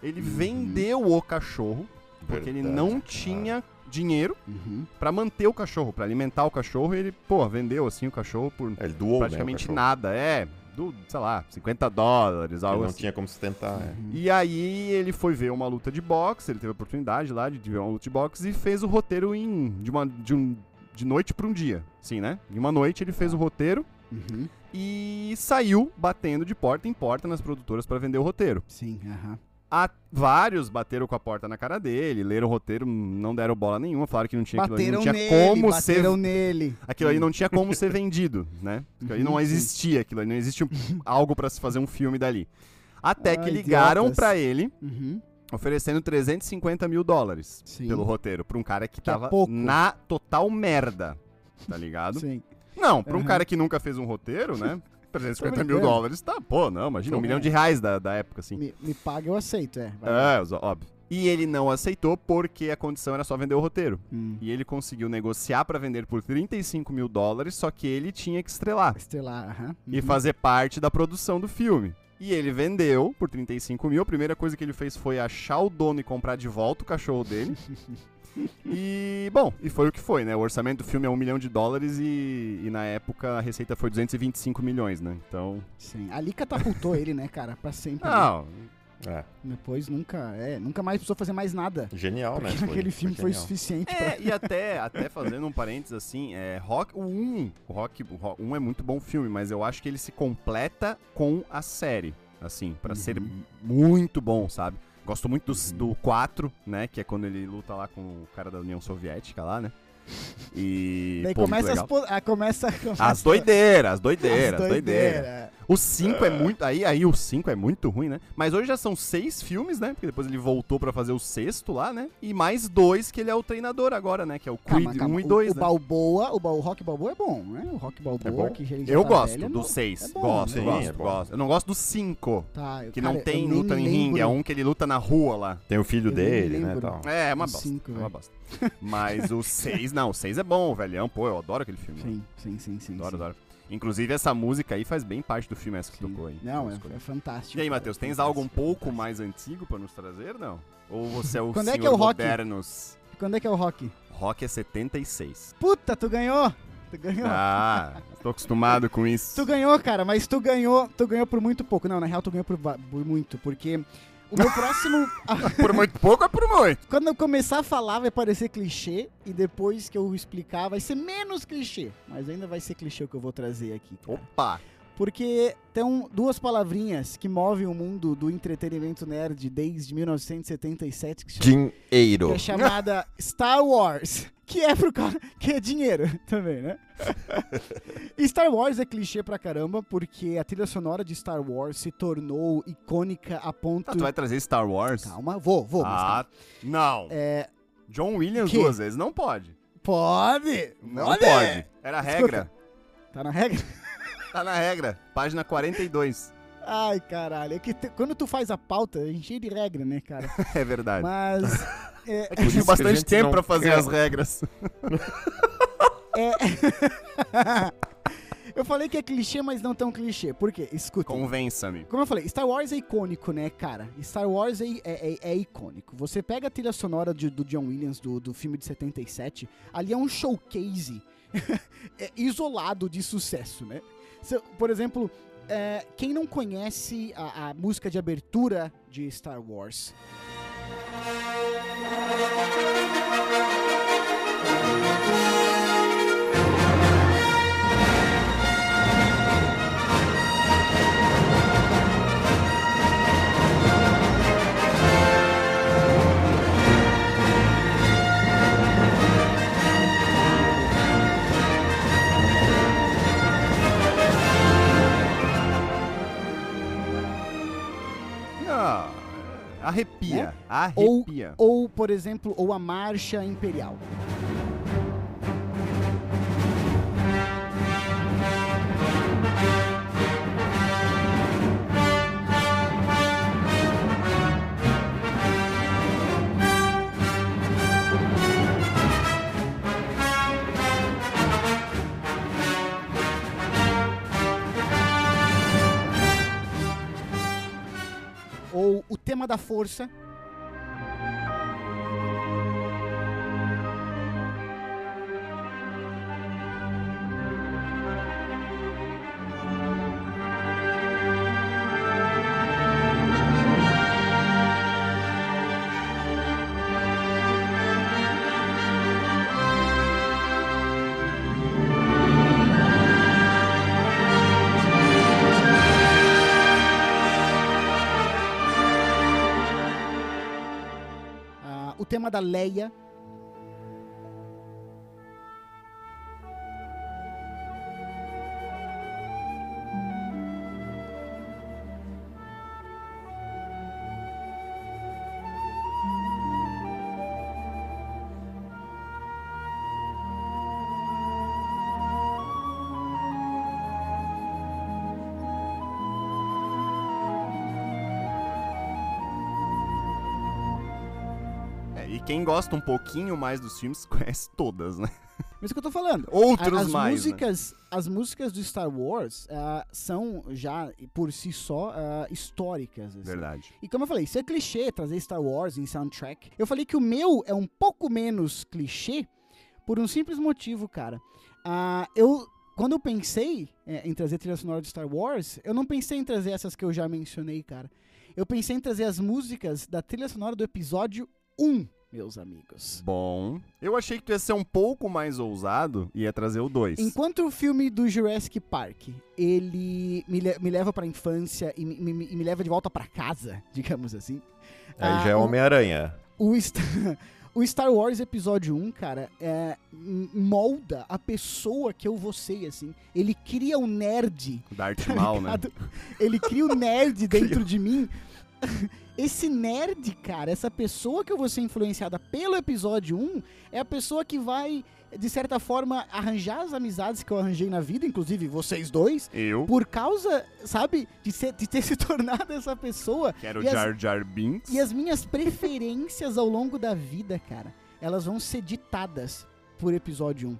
Ele Uhum. vendeu o cachorro, porque ele Verdade, não cara. tinha dinheiro Uhum. pra manter o cachorro, pra alimentar o cachorro. E ele, pô, vendeu assim o cachorro por Ele doou, praticamente né, cachorro. nada. É, do, sei lá, 50 dólares, Ele algo não assim. tinha como sustentar. é. Uhum. E aí ele foi ver uma luta de boxe, ele teve a oportunidade lá de ver uma luta de boxe e fez o roteiro em de uma de um de noite pra um dia, sim, né? De uma noite ele fez o roteiro Uhum. e saiu batendo de porta em porta nas produtoras pra vender o roteiro. Sim, aham. A- vários bateram com a porta na cara dele, leram o roteiro, não deram bola nenhuma, falaram que não tinha aquilo ali, Bateram não tinha nele, como ser bateram nele. aquilo ali não tinha como ser vendido, né? Aquilo ali Uhum, não existia, aquilo ali não existia um- algo pra se fazer um filme dali. Até que Ah, ligaram idiotas. pra ele Uhum. Oferecendo 350 mil dólares Sim. pelo roteiro, pra um cara que, Que é tava pouco. na total merda, tá ligado? Sim. Não, pra um cara que nunca fez um roteiro, né? 350 Tô mil dólares, tá, pô, não, imagina, um milhão de reais da, da época, assim. Me, me paga, eu aceito, é. Vai lá. É, os- óbvio. E ele não aceitou porque a condição era só vender o roteiro. Hum. E ele conseguiu negociar pra vender por 35 mil dólares, só que ele tinha que estrelar Estrelar, aham. e Uhum. fazer parte da produção do filme. E ele vendeu por 35 mil. A primeira coisa que ele fez foi achar o dono e comprar de volta o cachorro dele. E, bom, e foi o que foi, né? O orçamento do filme é um milhão de dólares e, e na época a receita foi 225 milhões, né? Então. Sim. Ali catapultou ele, né, cara? Pra sempre. né? É, Depois nunca. É, nunca mais precisou fazer mais nada. genial, né? Foi- aquele filme foi genial. suficiente pra. É, e até, até fazendo um parênteses assim, é, rock, o 1, o rock, o Rock 1 é muito bom filme, mas eu acho que ele se completa com a série, assim, pra ser muito bom, sabe? Gosto muito do, do 4, né, que é quando ele luta lá com o cara da União Soviética lá, né? E Daí pô, começa as, ah, começa, começa as doideiras, as as doideiras, as doideiras. doideira. O 5 é muito. Aí, aí o 5 é muito ruim, né? Mas hoje já são seis filmes, né? Porque depois ele voltou pra fazer o sexto lá, né? E mais dois que ele é o treinador agora, né? Que é o Creed Calma, calma. 1 e O- 2, o, né? Balboa, o, Ba- o Rock Balboa é bom, né? O Rock Balboa, bom? que ele já Eu tá gosto velho, é do bom. 6. É bom, gosto, Sim, gosto, é bom. gosto. Eu não gosto do 5, Tá, eu- que cara, não tem luta em ringue. É um que ele luta na rua lá. Tem o filho Eu dele, né? Tal. É, é uma O bosta. cinco, é uma bosta. Mas o 6, não, o 6 é bom, velhão. Pô, eu adoro aquele filme. Sim, sim, sim, sim. Adoro, sim. adoro. Inclusive, essa música aí faz bem parte do filme, essa que Sim. tocou aí. Não, é, é fantástico. E aí, Matheus, tens algo um pouco mais antigo pra nos trazer, não? Ou você é o Quando é que é o rock? modernos? Quando é que é o Rock? Rock é 76. Puta, tu ganhou! Tu ganhou! Ah, tô acostumado com isso. Tu ganhou, cara, mas tu ganhou, tu ganhou por muito pouco. Não, na real tu ganhou por, por muito, porque o meu próximo, Por muito pouco é por muito. quando eu começar a falar vai parecer clichê e depois que eu explicar vai ser menos clichê, mas ainda vai ser clichê o que eu vou trazer aqui. cara. Opa! Porque tem duas palavrinhas que movem o mundo do entretenimento nerd desde 1977 que, Dinheiro. que é chamada Star Wars, que é pro cara, que é dinheiro também, né? Star Wars é clichê pra caramba porque a trilha sonora de Star Wars se tornou icônica a ponto Ah, tu vai trazer Star Wars? Calma, vou, vou, ah, não. É, John Williams Que? duas vezes, não pode. pode. Não Pode. pode. Era a Escuta. regra. Tá na regra? Tá na regra. Página 42. Ai, caralho. É que te- quando tu faz a pauta, a gente cheio de regra, né, cara? É verdade. Mas. É, É que eu isso tive que a bastante tempo não pra fazer quer. as regras. eu falei que é clichê, mas não tão clichê. Por quê? Escuta. Convença-me. Como eu falei, Star Wars é icônico, né, cara? Star Wars é, é, é- é icônico. Você pega a trilha sonora de- do John Williams, do, do filme de 77, ali é um showcase é, isolado de sucesso, né? Por exemplo, é, quem não conhece a, a música de abertura de Star Wars? Não. Arrepia. Né? Arrepia. Ou, por exemplo, ou a Marcha Imperial. Ou o tema da força. Tema da Leia. E quem gosta um pouquinho mais dos filmes conhece todas, né? Mas é o que eu tô falando. Outros as mais, né? músicas, as músicas do Star Wars ah, são já por si só ah, históricas. assim. Verdade. E como eu falei, isso é clichê trazer Star Wars em soundtrack. Eu falei que o meu é um pouco menos clichê por um simples motivo, cara. Ah, eu quando eu pensei é, em trazer trilha sonora de Star Wars, eu não pensei em trazer essas que eu já mencionei, cara. Eu pensei em trazer as músicas da trilha sonora do episódio 1, meus amigos. Bom, eu achei que tu ia ser um pouco mais ousado e ia trazer o 2. Enquanto o filme do Jurassic Park, ele me, le- me leva pra infância e me, me- me leva de volta pra casa, digamos assim. Aí Ah, já é o- Homem-Aranha. O, St- o Star Wars Episódio 1, cara, é, molda a pessoa que eu vou ser, assim. Ele cria um nerd, Darth tá Maul, né? Ele cria um nerd dentro de mim. Esse nerd, cara, essa pessoa que eu vou ser influenciada pelo episódio 1, é a pessoa que vai, de certa forma, arranjar as amizades que eu arranjei na vida, inclusive vocês dois, Eu por causa, sabe, de, ser- de ter se tornado essa pessoa. quero Jar Jar Binks. E as minhas preferências ao longo da vida, cara, elas vão ser ditadas por episódio 1.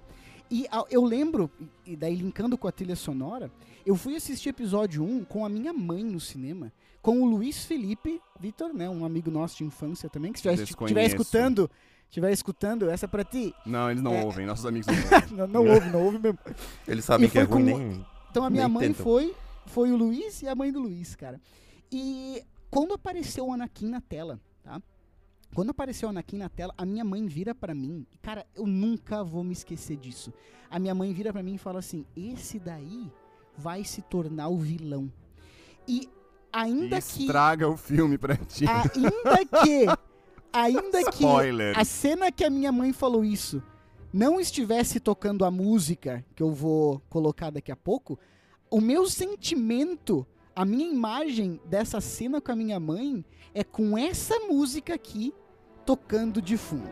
E eu lembro, e daí linkando com a trilha sonora, eu fui assistir episódio 1 com a minha mãe no cinema, com o Luiz Felipe Vitor, né, um amigo nosso de infância também, que se estiver escutando, estiver escutando, essa é pra ti. Não, eles não É. ouvem, nossos amigos não ouvem. Não, não ouve, não ouve mesmo. Eles sabem que é ruim, com- nem. Então a minha mãe tentam. foi, foi o Luiz e a mãe do Luiz, cara. E quando apareceu o Anakin na tela, tá? Quando apareceu o Anakin na tela, a minha mãe vira pra mim, cara, eu nunca vou me esquecer disso. A minha mãe vira pra mim e fala assim: "Esse daí vai se tornar o vilão". E ainda que estraga o filme pra ti. ainda que ainda que Spoiler. a cena que a minha mãe falou isso não estivesse tocando a música que eu vou colocar daqui a pouco, o meu sentimento, a minha imagem dessa cena com a minha mãe é com essa música aqui tocando de fundo.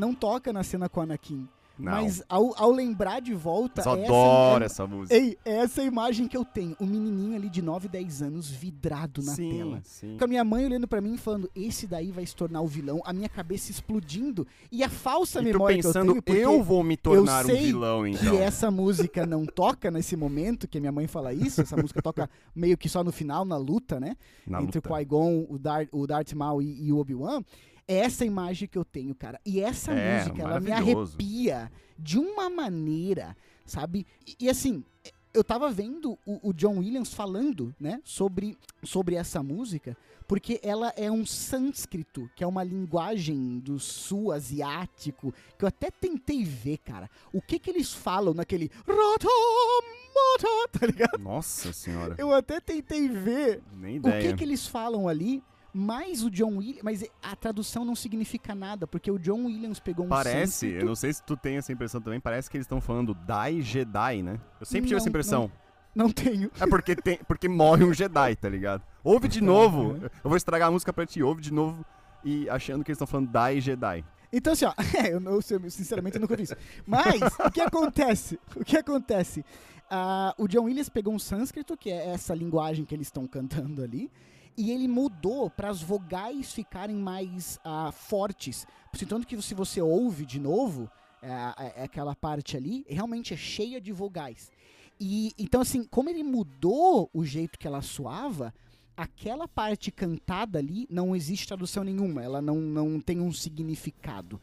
Não toca na cena com Anakin, Não. mas ao, ao lembrar de volta, eu essa adoro é- essa música. Ei, é essa imagem que eu tenho. O menininho ali de 9, 10 anos vidrado na sim, tela. sim. Com a minha mãe olhando pra mim e falando, esse daí vai se tornar o vilão, a minha cabeça explodindo. E a falsa E memória pensando, que eu tenho, eu vou me tornar um sei vilão, que então. essa música não toca nesse momento, que a minha mãe fala isso, essa música toca meio que só no final, na luta, né? Na Entre luta. o Qui-Gon, o, Dar o Darth Maul e, e o Obi-Wan. É essa imagem que eu tenho, cara. E essa É, música, ela me arrepia de uma maneira, sabe? E, e assim, eu tava vendo o, o John Williams falando, né, sobre, sobre essa música, porque ela é um sânscrito, que é uma linguagem do sul asiático, que eu até tentei ver, cara. O que que eles falam naquele tá ligado? Nossa senhora. Eu até tentei ver Nem o ideia. que que eles falam ali, mas o John Williams, mas a tradução não significa nada, porque o John Williams pegou um Parece, sânscrito- eu não sei se tu tem essa impressão também, parece que eles estão falando Dai Jedi, né? Eu sempre tive essa Não, impressão. Não tenho. É porque, tem, porque morre um Jedi, tá ligado? Ouve de novo. Eu vou estragar a música pra ti, ouve de novo e achando que eles estão falando Dai Jedi. Então, assim, ó, é, eu, não, sinceramente eu nunca vi isso. Mas, o que acontece? O que acontece? Ah, o John Williams pegou um sânscrito, que é essa linguagem que eles estão cantando ali, e ele mudou para as vogais ficarem mais ah, fortes. Tanto que se você ouve de novo, é, é aquela parte ali, realmente é cheia de vogais. E então, assim, como ele mudou o jeito que ela soava, aquela parte cantada ali não existe tradução nenhuma, ela não, não tem um significado.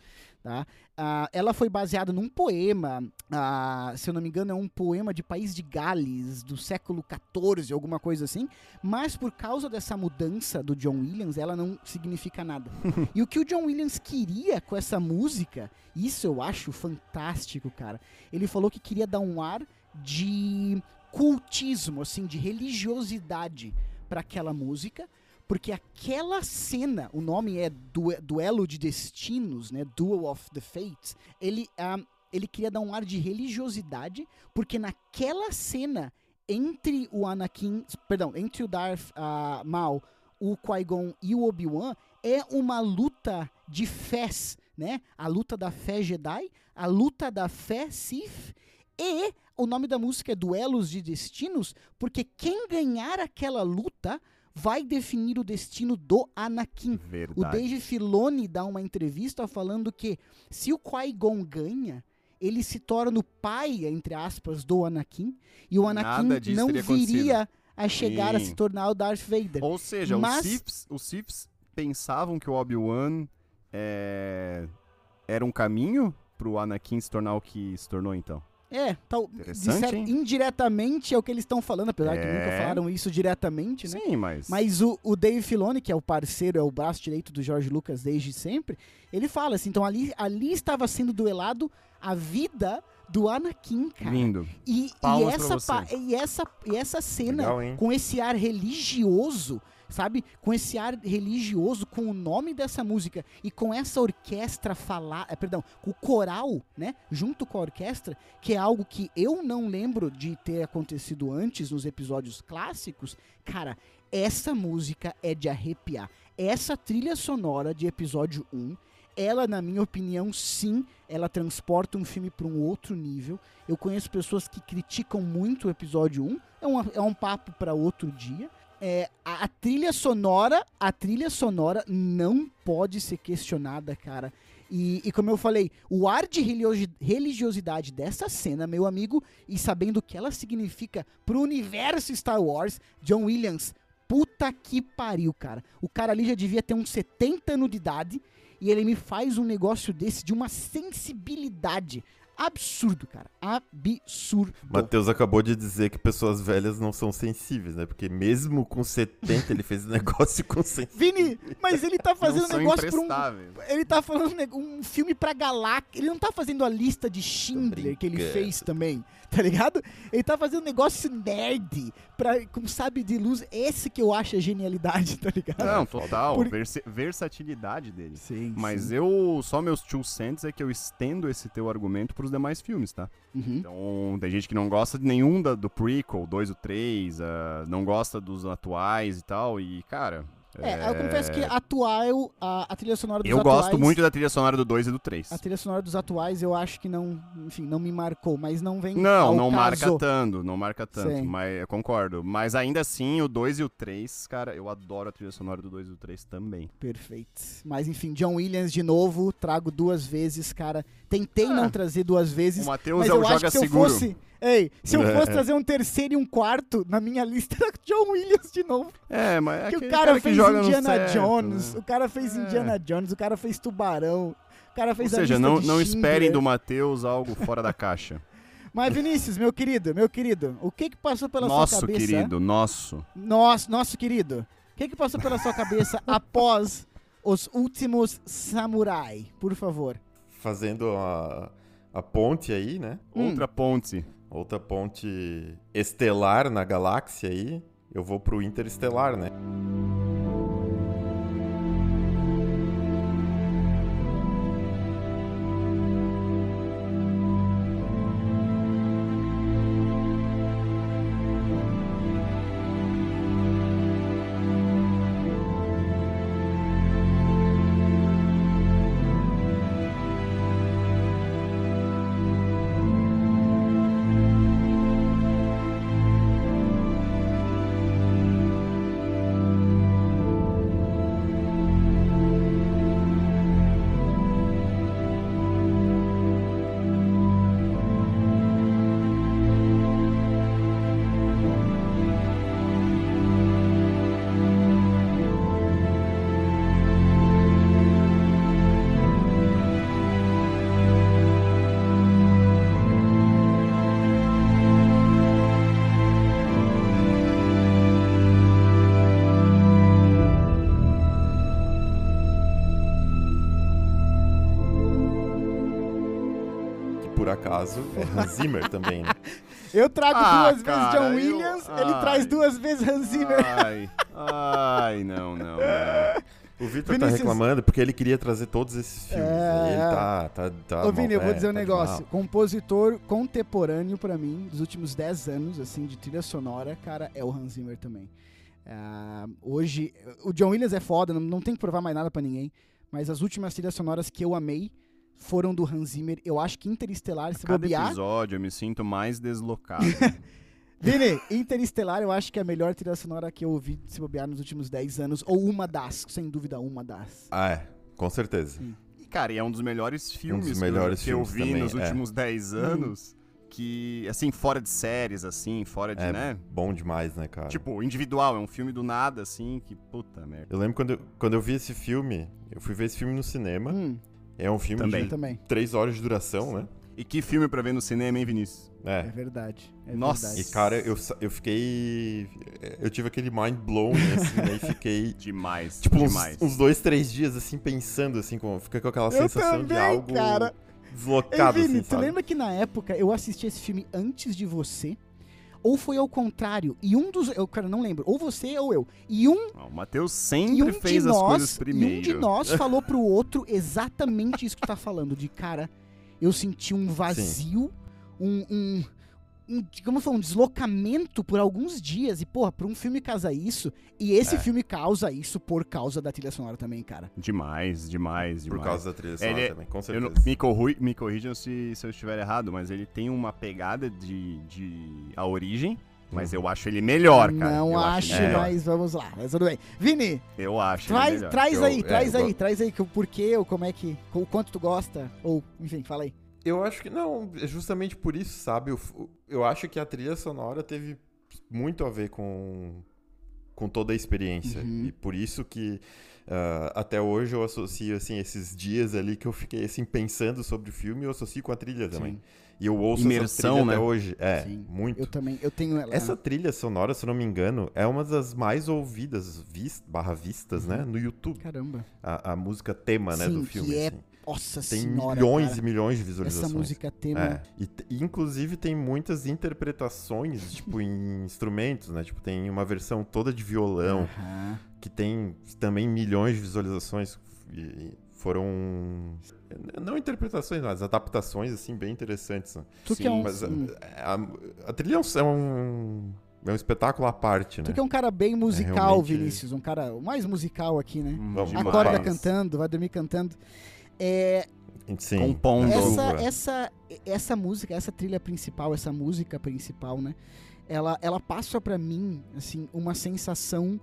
Tá? Ah, ela foi baseada num poema, ah, se eu não me engano, é um poema de País de Gales, do século XIV, alguma coisa assim. Mas por causa dessa mudança do John Williams, ela não significa nada. e o que o John Williams queria com essa música, isso eu acho fantástico, cara. Ele falou que queria dar um ar de cultismo, assim, de religiosidade para aquela música porque aquela cena, o nome é Duelo de Destinos, né? Duel of the Fates. Ele, um, ele queria dar um ar de religiosidade, porque naquela cena entre o Anakin, perdão, entre o Darth uh, Maul, o Qui-Gon e o Obi-Wan é uma luta de fés, né? A luta da fé Jedi, a luta da fé Sith e o nome da música é Duelos de Destinos, porque quem ganhar aquela luta vai definir o destino do Anakin. Verdade. O Dave Filoni dá uma entrevista falando que se o Qui-Gon ganha, ele se torna o pai, entre aspas, do Anakin, e o Anakin não viria a chegar Sim. a se tornar o Darth Vader. Ou seja, Mas... os, Siths, os Siths pensavam que o Obi-Wan é... era um caminho pro Anakin se tornar o que se tornou então. É, tal, certo, indiretamente é o que eles estão falando, apesar é. que nunca falaram isso diretamente, né? Sim, mas. Mas o, o Dave Filoni, que é o parceiro, é o braço direito do George Lucas desde sempre, ele fala assim: então ali, ali estava sendo duelado a vida do Anakin, cara. Lindo. E, e essa, e, essa, e essa cena, Legal, com esse ar religioso sabe? Com esse ar religioso, com o nome dessa música e com essa orquestra falar, é, perdão, o coral, né? Junto com a orquestra, que é algo que eu não lembro de ter acontecido antes nos episódios clássicos. Cara, essa música é de arrepiar. Essa trilha sonora de episódio 1 ela, na minha opinião, sim, ela transporta um filme para um outro nível. Eu conheço pessoas que criticam muito o episódio 1, é um, é um papo para outro dia, é, a, a, trilha sonora, a trilha sonora não pode ser questionada, cara. E, e, como eu falei, o ar de religiosidade dessa cena, meu amigo, e sabendo o que ela significa pro universo Star Wars, John Williams, puta que pariu, cara. O cara ali já devia ter uns 70 anos de idade e ele me faz um negócio desse de uma sensibilidade absurdo, cara. Absurdo. Matheus acabou de dizer que pessoas velhas não são sensíveis, né? Porque mesmo com 70 ele fez negócio com Vini, mas ele tá fazendo um negócio pra um. Ele tá falando um filme pra galáxia. Ele não tá fazendo a lista de Schindler que ele fez também, tá ligado? Ele tá fazendo um negócio nerd pra, com sabe de luz. Esse que eu acho a genialidade, tá ligado? Não, total. Por... Vers versatilidade dele. Sim. Mas sim. eu. Só meus two cents é que eu estendo esse teu argumento pro os demais filmes, tá? Uhum. Então, tem gente que não gosta de nenhum da, do prequel, 2 ou 3, uh, não gosta dos atuais e tal, e, cara, é, eu confesso que atual, a, a trilha sonora dos eu atuais... Eu gosto muito da trilha sonora do 2 e do 3. A trilha sonora dos atuais eu acho que não, enfim, não me marcou, mas não vem Não, não caso. marca tanto, não marca tanto, Sim. mas eu concordo. Mas ainda assim, o 2 e o 3, cara, eu adoro a trilha sonora do 2 e do 3 também. Perfeito. Mas enfim, John Williams de novo, trago duas vezes, cara. Tentei ah, não trazer duas vezes, o Matheus mas é o eu joga acho que se seguro. eu fosse Ei, se eu fosse trazer um terceiro e um quarto, na minha lista era John Williams de novo. É, mas é que o cara, cara fez Indiana Jones, o cara fez é. Indiana Jones, o cara fez Tubarão, o cara fez Ou seja, não, não esperem do Matheus algo fora da caixa. Mas Vinícius, meu querido, meu querido, o que que passou pela nosso sua cabeça? Nosso querido, nosso. Nosso, nosso querido. O que que passou pela sua cabeça após os últimos samurai, por favor? Fazendo a, a ponte aí, né? Hum. Outra ponte outra ponte estelar na galáxia aí, eu vou pro interestelar, né? Por acaso, é Hans Zimmer também, né? Eu trago Ah, duas cara, vezes John eu- Williams, ele Ai. traz duas vezes Hans Zimmer. Ai, ai, não, não, não. O Vitor tá Vinícius- reclamando porque ele queria trazer todos esses filmes. É, aí ele é. tá, tá, tá Ô, Vini, eu mal- vou é, dizer um tá negócio. Compositor contemporâneo pra mim, dos últimos 10 anos, assim, de trilha sonora, cara, é o Hans Zimmer também. Ah, hoje, o John Williams é foda, não, não tem que provar mais nada pra ninguém, mas as últimas trilhas sonoras que eu amei foram do Hans Zimmer. Eu acho que Interestelar, se Cada bobear... episódio eu me sinto mais deslocado. Vini, Interestelar eu acho que é a melhor trilha sonora que eu ouvi se bobear nos últimos 10 anos, ou uma das, sem dúvida uma das. Ah, é, com certeza. E, cara, e é um dos melhores filmes que eu- melhores que eu filmes vi também, nos é. últimos 10 anos. Que, assim, fora de séries, assim, fora de, É né? bom demais, né, cara? Tipo, individual, é um filme do nada, assim, que puta merda. Eu lembro quando eu, quando eu vi esse filme, eu fui ver esse filme no cinema. Hum, É um filme Também. de também. três horas de duração, né? E que filme pra ver no cinema, hein, Vinícius? É É. verdade. é Nossa. verdade. E, cara, eu, eu fiquei. Eu tive aquele mind blown, assim, né? E fiquei. Demais, Tipo, uns, demais. uns dois, três dias, assim, pensando, assim, com, fica com aquela Eu sensação de também, algo cara. Ei, deslocado, Vini, assim, tu sabe? lembra que na época eu assisti esse filme antes de você? Ou foi ao contrário? E um dos. Eu, cara, não lembro. Ou você ou eu. E um, Ah, O Matheus e sempre um fez de as nós. coisas E primeiro. um de nós falou pro outro exatamente isso que tu tá falando. De cara, eu senti um vazio, um. um um, digamos um deslocamento por alguns dias. E, porra, pra um filme causar isso. E esse É. filme causa isso por causa da trilha sonora também, cara. Demais, demais, Por demais. causa da trilha sonora Ele- também, com Eu certeza. não- me, corru, me corrijam se, se eu estiver errado, mas ele tem uma pegada de, de A Origem, mas Uhum. eu acho ele melhor, cara. não eu acho, melhor. mas vamos lá. Mas tudo bem. Vini, Eu acho ele Traz, melhor. traz Eu- aí, é, traz eu aí, go- traz aí que o porquê, ou como é que. O quanto tu gosta, ou, enfim, fala aí. Eu acho que não, é justamente por isso, sabe? Eu, eu acho que a trilha sonora teve muito a ver com, com toda a experiência. Uhum. E por isso que ah, até hoje eu associo assim, esses dias ali que eu fiquei assim, pensando sobre o filme, eu associo com a trilha também. Sim, E eu ouço Imersão, trilha né? até hoje. É, sim. muito. Eu também, eu tenho ela. Essa trilha sonora, se eu não me engano, é uma das mais ouvidas, vis, barra vistas, né? No YouTube. Caramba. A, a música tema, né, Sim, do filme. que é- assim. Nossa Tem senhora. milhões cara. e milhões de Essa visualizações. música tema. É, e, e, inclusive tem muitas interpretações, tipo, em instrumentos, né? Tipo, tem uma versão toda de violão, que tem também milhões de visualizações. E foram. Não interpretações, mas adaptações, assim, bem interessantes. né? Tu Sim, que é um. Mas a, hum, a, a trilha é um- é um. É espetáculo à parte, né? Tu que é um cara bem musical, realmente- Vinícius. Um cara mais musical aqui, né? Vamos. Acorda Demais. cantando, vai dormir cantando. É, Sim. Compondo. essa, essa, essa música, essa trilha principal, essa música principal, né? Ela, ela passa pra mim, assim, uma sensação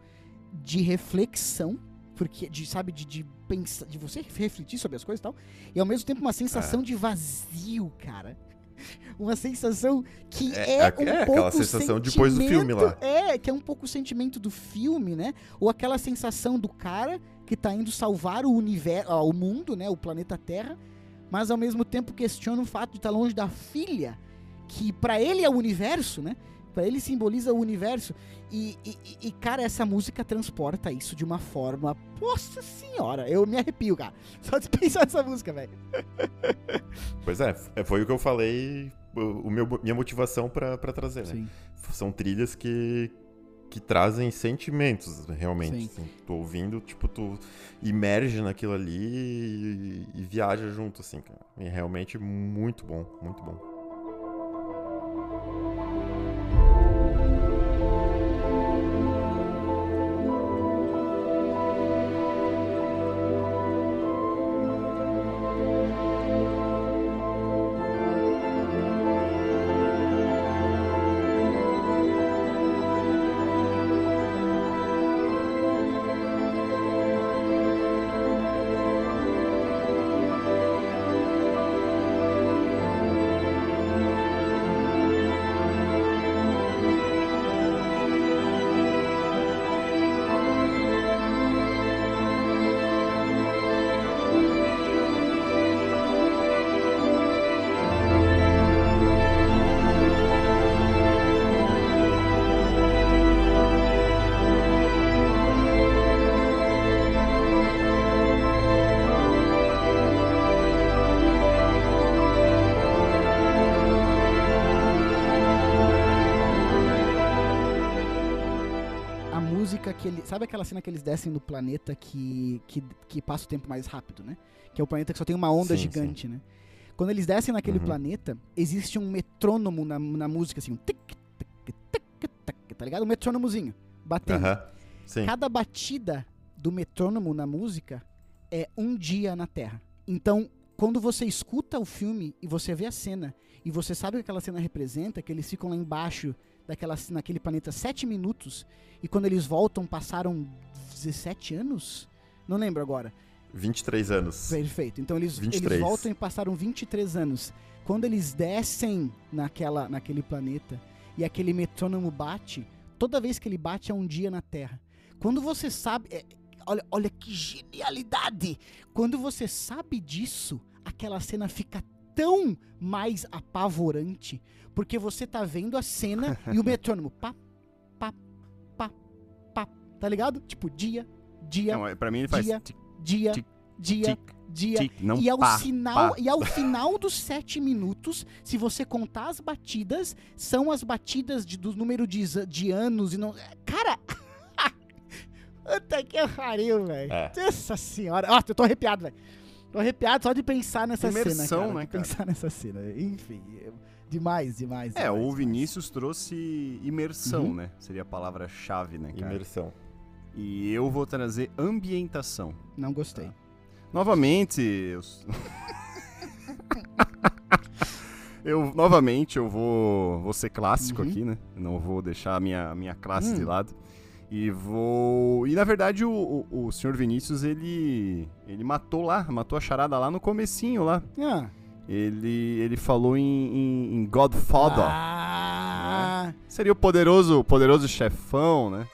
de reflexão, porque, de, sabe, de, de pensar, de você refletir sobre as coisas e tal, e ao mesmo tempo uma sensação É. de vazio, cara. Uma sensação que É, é, é- um é pouco aquela sensação depois do filme lá. É, que é um pouco o sentimento do filme, né? Ou aquela sensação do cara que tá indo salvar o universo, o mundo, né, o planeta Terra, mas ao mesmo tempo questiona o fato de estar longe da filha, que pra ele é o universo, né? Pra ele simboliza o universo. E, e- e, cara, essa música transporta isso de uma forma. Nossa senhora, eu me arrepio, cara. Só de pensar nessa música, velho. Pois é, é, foi o que eu falei, o, meu, minha motivação pra trazer, né? São trilhas que, que trazem sentimentos, realmente. Sim. assim. Tu ouvindo, tipo, tu imerge naquilo ali e, e viaja junto, assim, cara. E realmente muito bom, muito bom. Ele. Sabe aquela cena que eles descem no planeta que, que, que passa o tempo mais rápido, né? Que é o planeta que só tem uma onda Sim, gigante, né? Quando eles descem naquele Uhum. planeta, existe um metrônomo na, na música, assim, um tic, tic, tic, tic, tá ligado? Um metrônomozinho batendo. Sim. Cada batida do metrônomo na música é um dia na Terra. Então, quando você escuta o filme e você vê a cena, e você sabe o que aquela cena representa, que eles ficam lá embaixo daquela, naquele planeta sete minutos, e quando eles voltam passaram 17 anos? Não lembro agora. 23 anos. Perfeito. Então eles, 23. eles voltam e passaram 23 anos. Quando eles descem naquela, naquele planeta e aquele metrônomo bate, toda vez que ele bate é um dia na Terra. Quando você sabe. é, olha, olha que genialidade! Quando você sabe disso, aquela cena fica tão mais apavorante. Porque você tá vendo a cena e o metrônomo. Pá, pá, pá, pá. Tá ligado? Tipo, dia, dia, Não, é- pra mim ele faz dia, tic, dia, tic, dia, tic, dia. tic, não e ao, pá, sinal, pá. e ao final dos sete minutos, se você contar as batidas, são as batidas de- do número de, de anos e não. Cara! Puta que pariu, velho. É. Nossa senhora. Ó, eu tô arrepiado, velho. Tô arrepiado só de pensar nessa cena. Imersão, Cara, né, de cara? pensar nessa cena. Enfim, eu- demais, demais. É, demais, o demais. Vinícius trouxe imersão, Uhum. né? Seria a palavra-chave, né, cara? Imersão. E eu vou trazer ambientação. Não gostei. Novamente, eu... eu novamente eu vou, vou ser clássico Uhum. aqui, né? Não vou deixar a minha, minha classe de Hum. lado. E vou. E na verdade o, o, o senhor Vinícius, ele. ele matou lá, matou a charada lá no comecinho lá. Ah. Ele, ele falou em, em, em Godfather. Ah. Seria o poderoso, o poderoso chefão, né?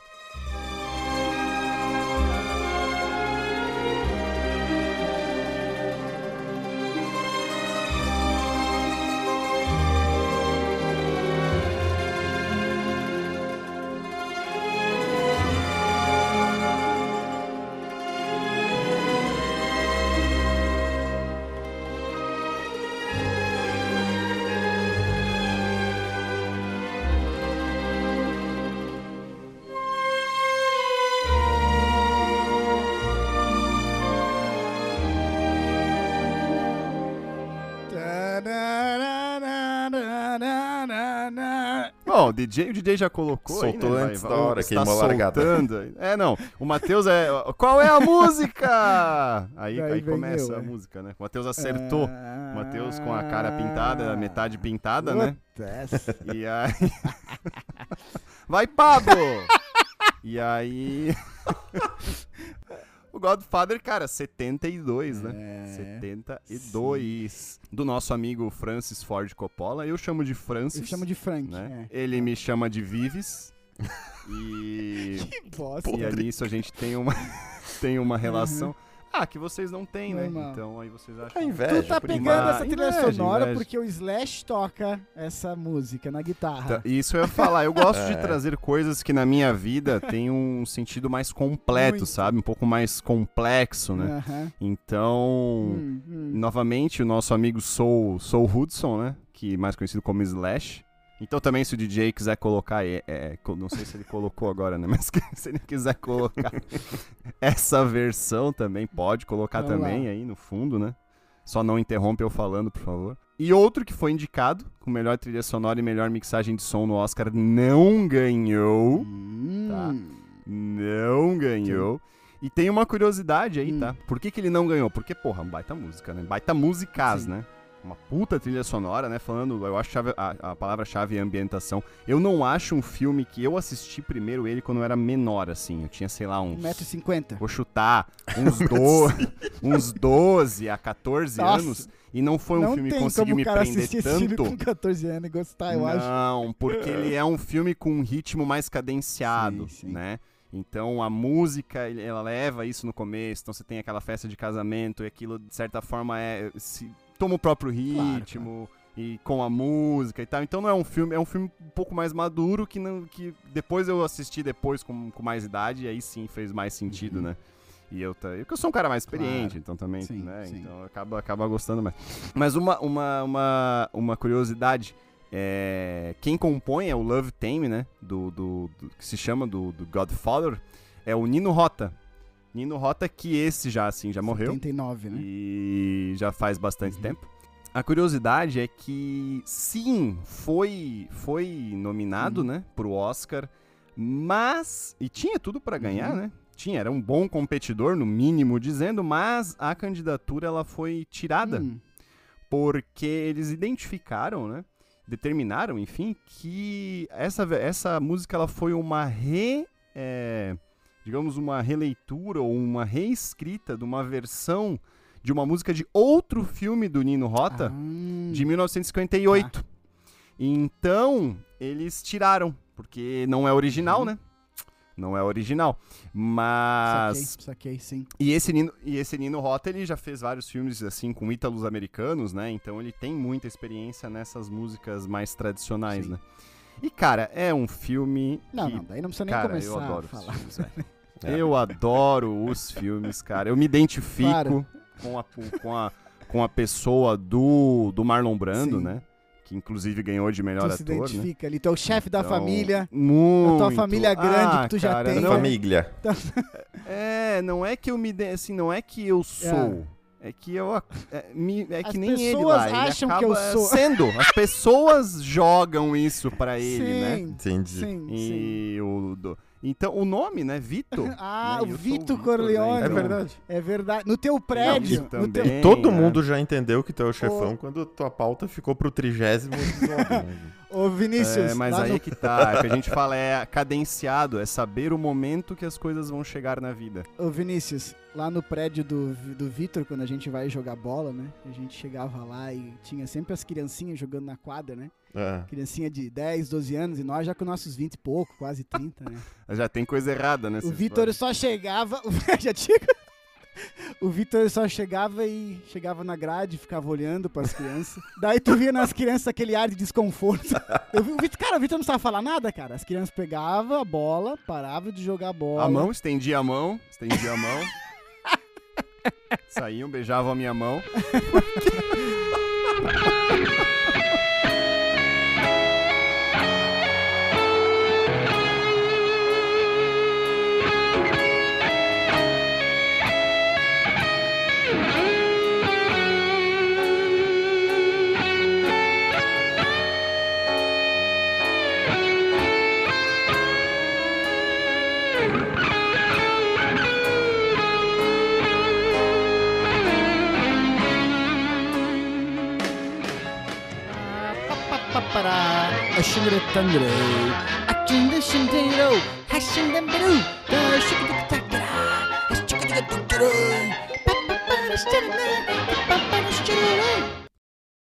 O DJ, o DJ já colocou aí, né? Soltou antes da hora, está queimou a largada. soltando aí. É, não. O Matheus é... Qual é a música? Aí, Daí aí começa eu, a é. música, né? O Matheus acertou. O Matheus com a cara pintada, a metade Ah. pintada, né? Putz. E aí... Vai, Pablo! E aí... O Godfather, cara, 72, né? É. 72. Do nosso amigo Francis Ford Coppola. Eu chamo de Francis. Eu chamo de Frank. né? é. Ele me chama de Vives. e, Que bosta. e ali nisso a gente tem uma, tem uma relação. Ah, que vocês não têm, né? Normal. Então aí vocês acham. É inveja. Tu tá pegando essa trilha Inveja, sonora inveja. porque o Slash toca essa música na guitarra. Tá, Isso eu ia falar. Eu gosto de É. trazer coisas que na minha vida têm um sentido mais completo, Muito. sabe? Um pouco mais complexo, né? Aham. Então. Hum, hum. Novamente, o nosso amigo Soul, Soul Hudson, né? Que é mais conhecido como Slash. Então também, se o DJ quiser colocar, é, é, não sei se ele colocou agora, né? Mas se ele quiser colocar essa versão também, pode colocar Vamos também lá. aí no fundo, né? Só não interrompe eu falando, por favor. E outro que foi indicado, com melhor trilha sonora e melhor mixagem de som no Oscar, não ganhou. Hum. Tá. Não ganhou. E tem uma curiosidade aí, Hum. tá? Por que, que ele não ganhou? Porque, porra, baita música, né? Baita musicaz, Sim. né? Uma puta trilha sonora, né? Falando, eu acho chave- a, a palavra-chave é ambientação. Eu não acho um filme que eu assisti primeiro ele quando eu era menor, assim. Eu tinha, sei lá, uns. 1,50m. Vou chutar, uns, do... uns 12 a 14 Nossa. anos. E não foi um não filme que conseguiu me prender assistir esse filme tanto. com 14 anos e gostar, eu acho. Não, porque ele é um filme com um ritmo mais cadenciado, Sim, sim. né? Então a música, ela leva isso no começo, então você tem aquela festa de casamento e aquilo de certa forma é se toma o próprio Claro, ritmo e com a música e tal. Então não é um filme, é um filme um pouco mais maduro que não que depois eu assisti depois com, com mais idade e aí sim fez mais sentido, Uhum. né? E eu, ta- eu sou um cara mais experiente, Claro. então também, Sim, né? sim. Então acaba acaba gostando mais. Mas uma uma uma, uma curiosidade é, quem compõe é o Love Theme, né? Do, do, do- que se chama do, do Godfather. É o Nino Rota. Nino Rota, que esse já, assim, já morreu. 79, né? E já faz bastante Uhum. tempo. A curiosidade é que, sim, foi, foi nominado, Uhum. né, pro Oscar, mas. E tinha tudo pra ganhar, Uhum. né? Tinha, era um bom competidor, no mínimo dizendo, mas a candidatura ela foi tirada Hum, porque eles identificaram, né? Determinaram, enfim, que essa, essa música ela foi uma re. é, digamos, uma releitura ou uma reescrita de uma versão de uma música de outro filme do Nino Rota ah, de 1958. Então, eles tiraram, porque não é original, Uhum. né? Não é original. Mas. Saquei, saquei, sim. E esse, Nino, e esse Nino Rota, ele já fez vários filmes, assim, com ítalos americanos, né? Então ele tem muita experiência nessas músicas mais tradicionais, Sim. né? E, cara, é um filme Não, que... não, daí não precisa nem cara, começar eu adoro a os falar. filmes, velho. É. Eu adoro os filmes, cara. Eu me identifico Claro. com, a, com, a, com a pessoa do, do Marlon Brando, Sim. né? Que inclusive ganhou de melhor Tu se ator, né? identifica ali, tu é o chefe da Então, família. Muito. tua família grande que tu já cara, tem. Não, Família. É, não é que eu me dê, assim, não é que eu sou. É que eu é, me- é que As nem ele pessoas lá, ele acham que eu sou. sendo. As pessoas jogam isso pra ele, sim, né? Entendi. sim, sim. E o do- então o nome, né, Vitor? Ah, né, o Vito Vitor, né, Corleone. É então- verdade. É verdade. No teu prédio. Não, no teu... E todo né? mundo já entendeu que tu é o chefão quando tua pauta ficou pro trigésimo episódio. né? Ô, Vinícius. É, mas aí no- que tá, é que a gente fala é cadenciado, é saber o momento que as coisas vão chegar na vida. Ô, Vinícius, lá no prédio do, do Vitor, quando a gente vai jogar bola, né? A gente chegava lá e tinha sempre as criancinhas jogando na quadra, né? É. Criancinha de 10, 12 anos e nós já com nossos 20 e pouco, quase 30, né? Já tem coisa errada nessa O Vitor só chegava. já tinha. O Vitor só chegava e chegava na grade, ficava olhando pras crianças. Daí tu via nas crianças aquele ar de desconforto. Eu o Vitor, cara, o Vitor não sabe falar nada, cara. As crianças pegavam a bola, paravam de jogar bola. A mão, estendia a mão, estendia a mão. Saíam, beijavam a minha mão. aşınırı tandırı. Açında şintero, haşinden beru. Da şıkı tıkı taktara, şıkı tıkı taktara. Pa